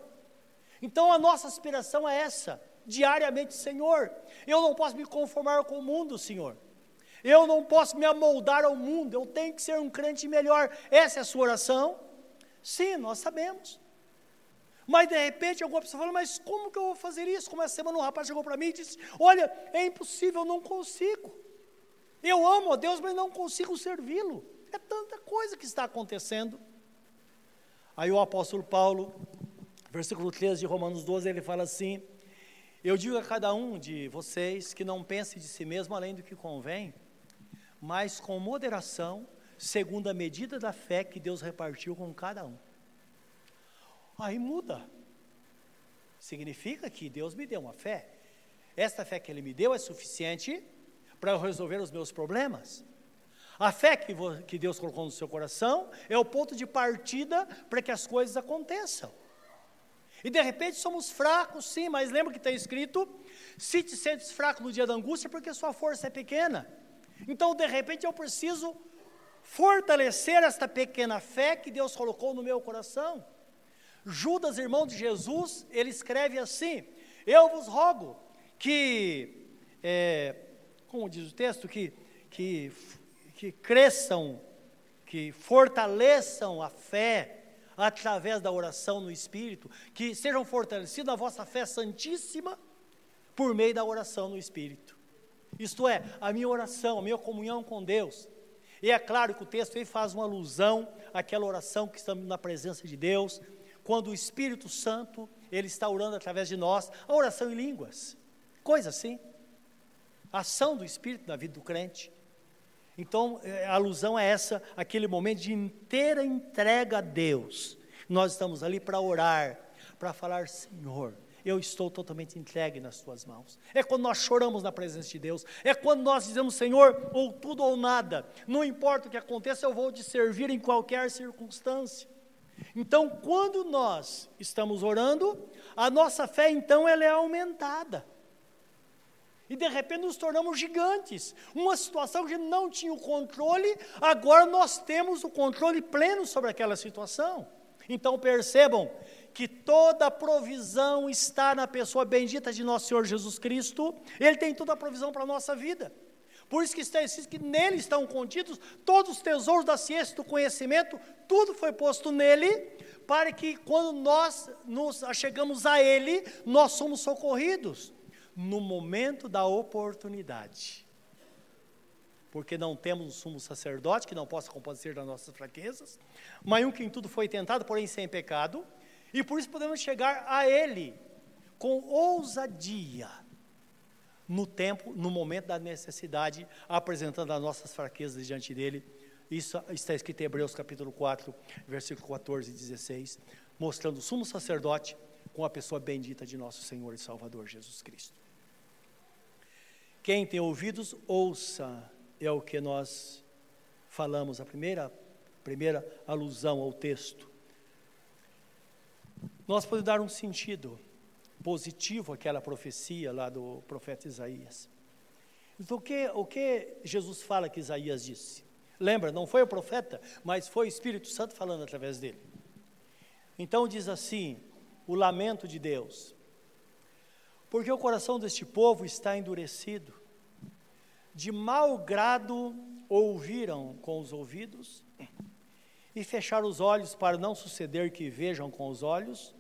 Então a nossa aspiração é essa, diariamente, Senhor. Eu não posso me conformar com o mundo, Senhor. Eu não posso me amoldar ao mundo, eu tenho que ser um crente melhor. Essa é a sua oração? Sim, nós sabemos. Mas de repente alguma pessoa fala, mas como que eu vou fazer isso? Como essa semana um rapaz chegou para mim e disse: Olha, é impossível, eu não consigo. Eu amo a Deus, mas não consigo servi-lo. É tanta coisa que está acontecendo. Aí o apóstolo Paulo, versículo 13 de Romanos 12, ele fala assim: Eu digo a cada um de vocês que não pense de si mesmo além do que convém, mas com moderação, segundo a medida da fé que Deus repartiu com cada um. Aí muda. Significa que Deus me deu uma fé. Esta fé que Ele me deu é suficiente para eu resolver os meus problemas. A fé que, que Deus colocou no seu coração é o ponto de partida para que as coisas aconteçam. E de repente somos fracos, sim, mas lembra que está escrito: se te sentes fraco no dia da angústia, porque sua força é pequena. Então, de repente, eu preciso fortalecer esta pequena fé que Deus colocou no meu coração. Judas, irmão de Jesus, ele escreve assim: Eu vos rogo que, é, como diz o texto, que, que que cresçam, que fortaleçam a fé através da oração no Espírito, que sejam fortalecidos a vossa fé santíssima por meio da oração no Espírito. Isto é, a minha oração, a minha comunhão com Deus. E é claro que o texto aí faz uma alusão àquela oração que estamos na presença de Deus, quando o Espírito Santo, ele está orando através de nós, a oração em línguas. Coisa assim. A ação do Espírito na vida do crente. Então, é, a alusão é essa, aquele momento de inteira entrega a Deus. Nós estamos ali para orar, para falar, Senhor, eu estou totalmente entregue nas tuas mãos. É quando nós choramos na presença de Deus, é quando nós dizemos, Senhor, ou tudo ou nada, não importa o que aconteça, eu vou te servir em qualquer circunstância. Então, quando nós estamos orando, a nossa fé então ela é aumentada e de repente nos tornamos gigantes. Uma situação que não tinha o controle, agora nós temos o controle pleno sobre aquela situação. Então percebam que toda a provisão está na pessoa bendita de nosso Senhor Jesus Cristo, Ele tem toda a provisão para a nossa vida. Por isso que está escrito que nele estão contidos todos os tesouros da ciência e do conhecimento, tudo foi posto nele, para que quando nós nos achegamos a Ele, nós somos socorridos no momento da oportunidade. Porque não temos um sumo sacerdote que não possa compadecer das nossas fraquezas, mas um que em tudo foi tentado, porém sem pecado, e por isso podemos chegar a Ele com ousadia no tempo, no momento da necessidade, apresentando as nossas fraquezas diante dele. Isso está escrito em Hebreus capítulo 4, versículo 14 e 16, mostrando o sumo sacerdote com a pessoa bendita de nosso Senhor e Salvador Jesus Cristo. Quem tem ouvidos, ouça, é o que nós falamos, a primeira, primeira alusão ao texto. Nós podemos dar um sentido positivo àquela profecia lá do profeta Isaías. Então, o que, o que Jesus fala que Isaías disse? Lembra, não foi o profeta, mas foi o Espírito Santo falando através dele. Então diz assim: o lamento de Deus. Porque o coração deste povo está endurecido, de mau grado ouviram com os ouvidos, e fecharam os olhos para não suceder que vejam com os olhos,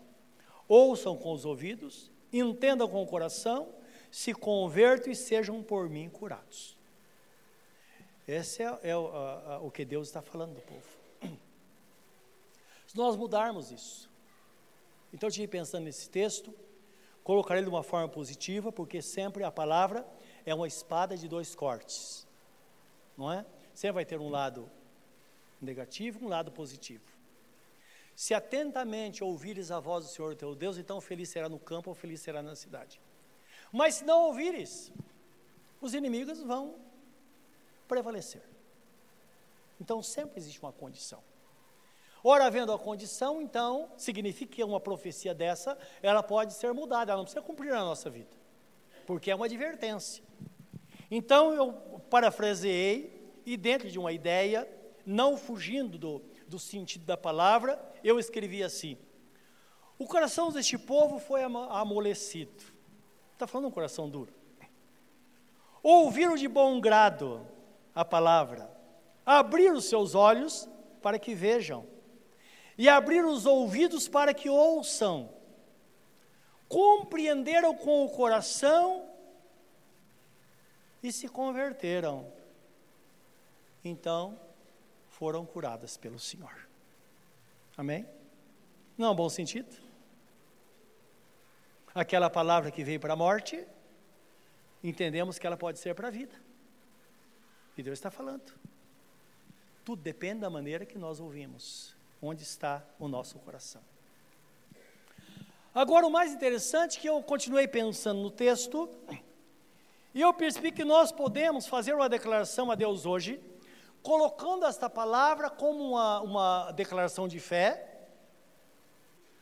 ouçam com os ouvidos, entendam com o coração, se convertam e sejam por mim curados. Esse é, é o, que Deus está falando do povo. Se nós mudarmos isso, então eu estive pensando nesse texto, colocar ele de uma forma positiva, porque sempre a palavra é uma espada de dois cortes, não é? Sempre vai ter um lado negativo, um lado positivo. Se atentamente ouvires a voz do Senhor teu Deus, então feliz será no campo ou feliz será na cidade. Mas se não ouvires, os inimigos vão prevalecer. Então sempre existe uma condição. Ora, havendo a condição, então, significa que uma profecia dessa, ela pode ser mudada, ela não precisa cumprir na nossa vida, porque é uma advertência. Então, eu parafraseei, e dentro de uma ideia, não fugindo do, do sentido da palavra, eu escrevi assim: O coração deste povo foi amolecido. Está falando um coração duro. Ouviram de bom grado a palavra, abriram os seus olhos para que vejam, e abriram os ouvidos para que ouçam, compreenderam com o coração e se converteram. Então, foram curadas pelo Senhor. Amém? Não é um bom sentido? Aquela palavra que veio para a morte, entendemos que ela pode ser para a vida. E Deus está falando. Tudo depende da maneira que nós ouvimos, onde está o nosso coração. Agora, o mais interessante é que eu continuei pensando no texto, e eu percebi que nós podemos fazer uma declaração a Deus hoje, colocando esta palavra como uma, uma declaração de fé,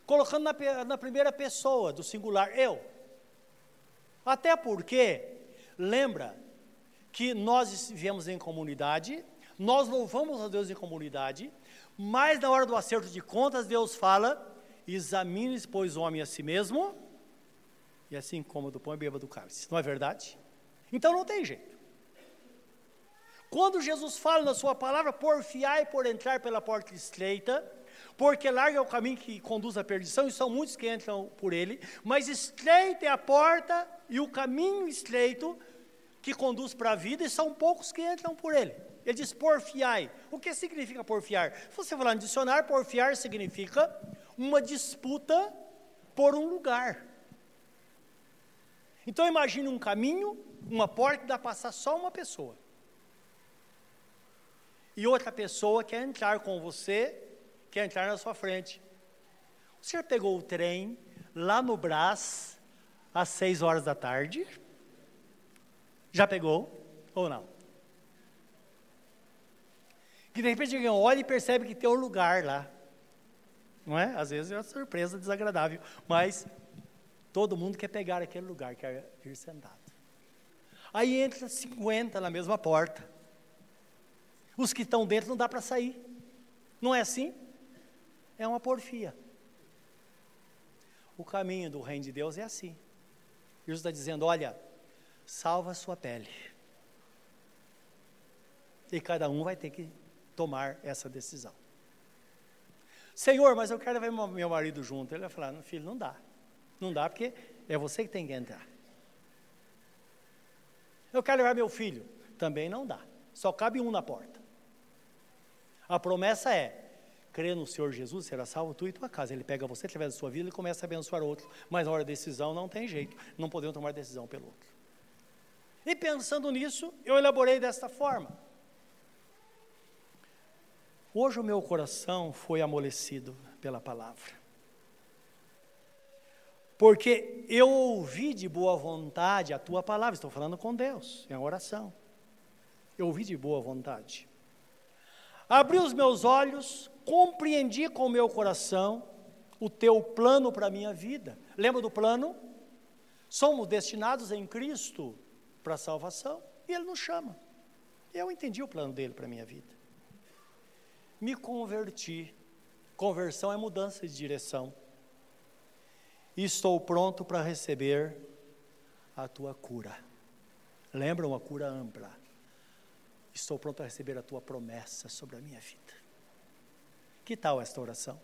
colocando na, na primeira pessoa, do singular, eu. Até porque, lembra que nós vivemos em comunidade, nós louvamos a Deus em comunidade, mas na hora do acerto de contas, Deus fala: examine, pois, o homem a si mesmo, e assim como do pão e beba do cálice. Não é verdade? Então não tem jeito. Quando Jesus fala na sua palavra, porfiai por entrar pela porta estreita, porque larga é o caminho que conduz à perdição, e são muitos que entram por ele, mas estreita é a porta e o caminho estreito que conduz para a vida, e são poucos que entram por ele. Ele diz porfiai. O que significa porfiar? Se você falar no dicionário, porfiar significa uma disputa por um lugar. Então imagine um caminho, uma porta que dá para passar só uma pessoa e outra pessoa quer entrar com você, quer entrar na sua frente. O senhor pegou o trem lá no Brás, às seis horas da tarde? Já pegou ou não? Que de repente alguém olha e percebe que tem um lugar lá. Não é? Às vezes é uma surpresa desagradável, mas todo mundo quer pegar aquele lugar, quer ir sentado. Aí entra 50 na mesma porta. Os que estão dentro não dá para sair. Não é assim? É uma porfia. O caminho do reino de Deus é assim. Jesus está dizendo: olha, salva a sua pele. E cada um vai ter que tomar essa decisão. Senhor, mas eu quero ver meu marido junto. Ele vai falar: filho, não dá. Não dá porque é você que tem que entrar. Eu quero levar meu filho. Também não dá. Só cabe um na porta. A promessa é: crê no Senhor Jesus, será salvo tu e tua casa. Ele pega você através da sua vida e começa a abençoar outro. Mas na hora da decisão não tem jeito, não podemos tomar decisão pelo outro. E pensando nisso, eu elaborei desta forma. Hoje o meu coração foi amolecido pela palavra. Porque eu ouvi de boa vontade a tua palavra, estou falando com Deus, em oração. Eu ouvi de boa vontade. Abri os meus olhos, compreendi com o meu coração, o teu plano para a minha vida. Lembra do plano? Somos destinados em Cristo para a salvação e Ele nos chama. Eu entendi o plano dele para a minha vida. Me converti. Conversão é mudança de direção. E estou pronto para receber a tua cura. Lembra uma cura ampla. Estou pronto a receber a tua promessa sobre a minha vida. Que tal esta oração?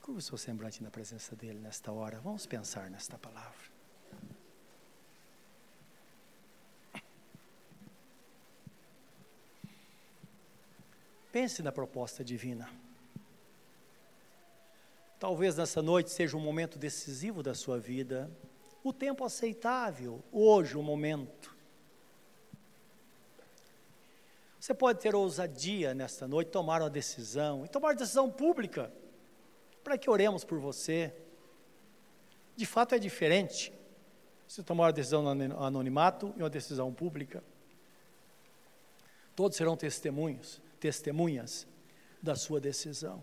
Curva o seu semblante na presença dele nesta hora. Vamos pensar nesta palavra. Pense na proposta divina. Talvez nessa noite seja um momento decisivo da sua vida, o tempo aceitável, hoje o momento. Você pode ter ousadia nesta noite, tomar uma decisão, e tomar uma decisão pública, para que oremos por você. De fato é diferente se tomar uma decisão no anonimato e uma decisão pública. Todos serão testemunhos testemunhas da sua decisão.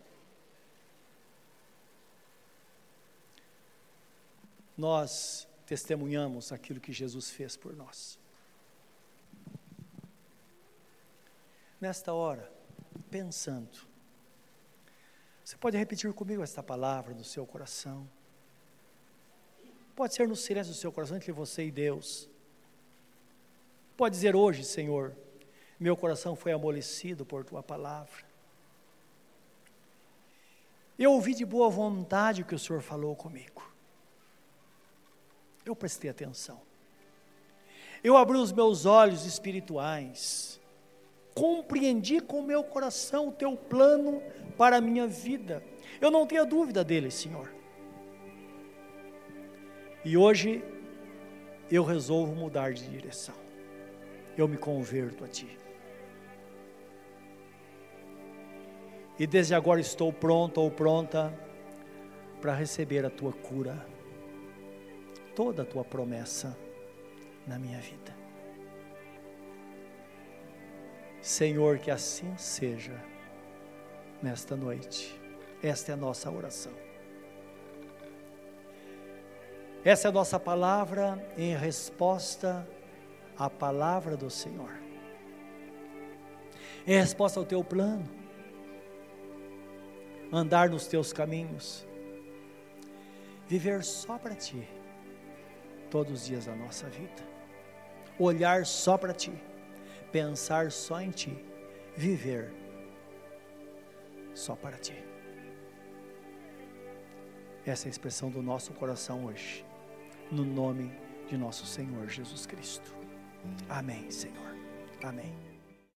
Nós testemunhamos aquilo que Jesus fez por nós. Nesta hora, pensando, você pode repetir comigo esta palavra no seu coração. Pode ser no silêncio do seu coração entre você e Deus. Pode dizer hoje, Senhor, meu coração foi amolecido por tua palavra. Eu ouvi de boa vontade o que o Senhor falou comigo. Eu prestei atenção. Eu abri os meus olhos espirituais. Compreendi com o meu coração o teu plano para a minha vida. Eu não tenho dúvida dele, Senhor. E hoje eu resolvo mudar de direção. Eu me converto a Ti. E desde agora estou pronto ou pronta para receber a tua cura, toda a tua promessa na minha vida. Senhor, que assim seja nesta noite. Esta é a nossa oração. Essa é a nossa palavra em resposta à palavra do Senhor. Em resposta ao teu plano andar nos teus caminhos, viver só para ti, todos os dias da nossa vida, olhar só para ti, pensar só em ti, viver só para ti. Essa é a expressão do nosso coração hoje, no nome de nosso Senhor Jesus Cristo. Amém, Senhor. Amém.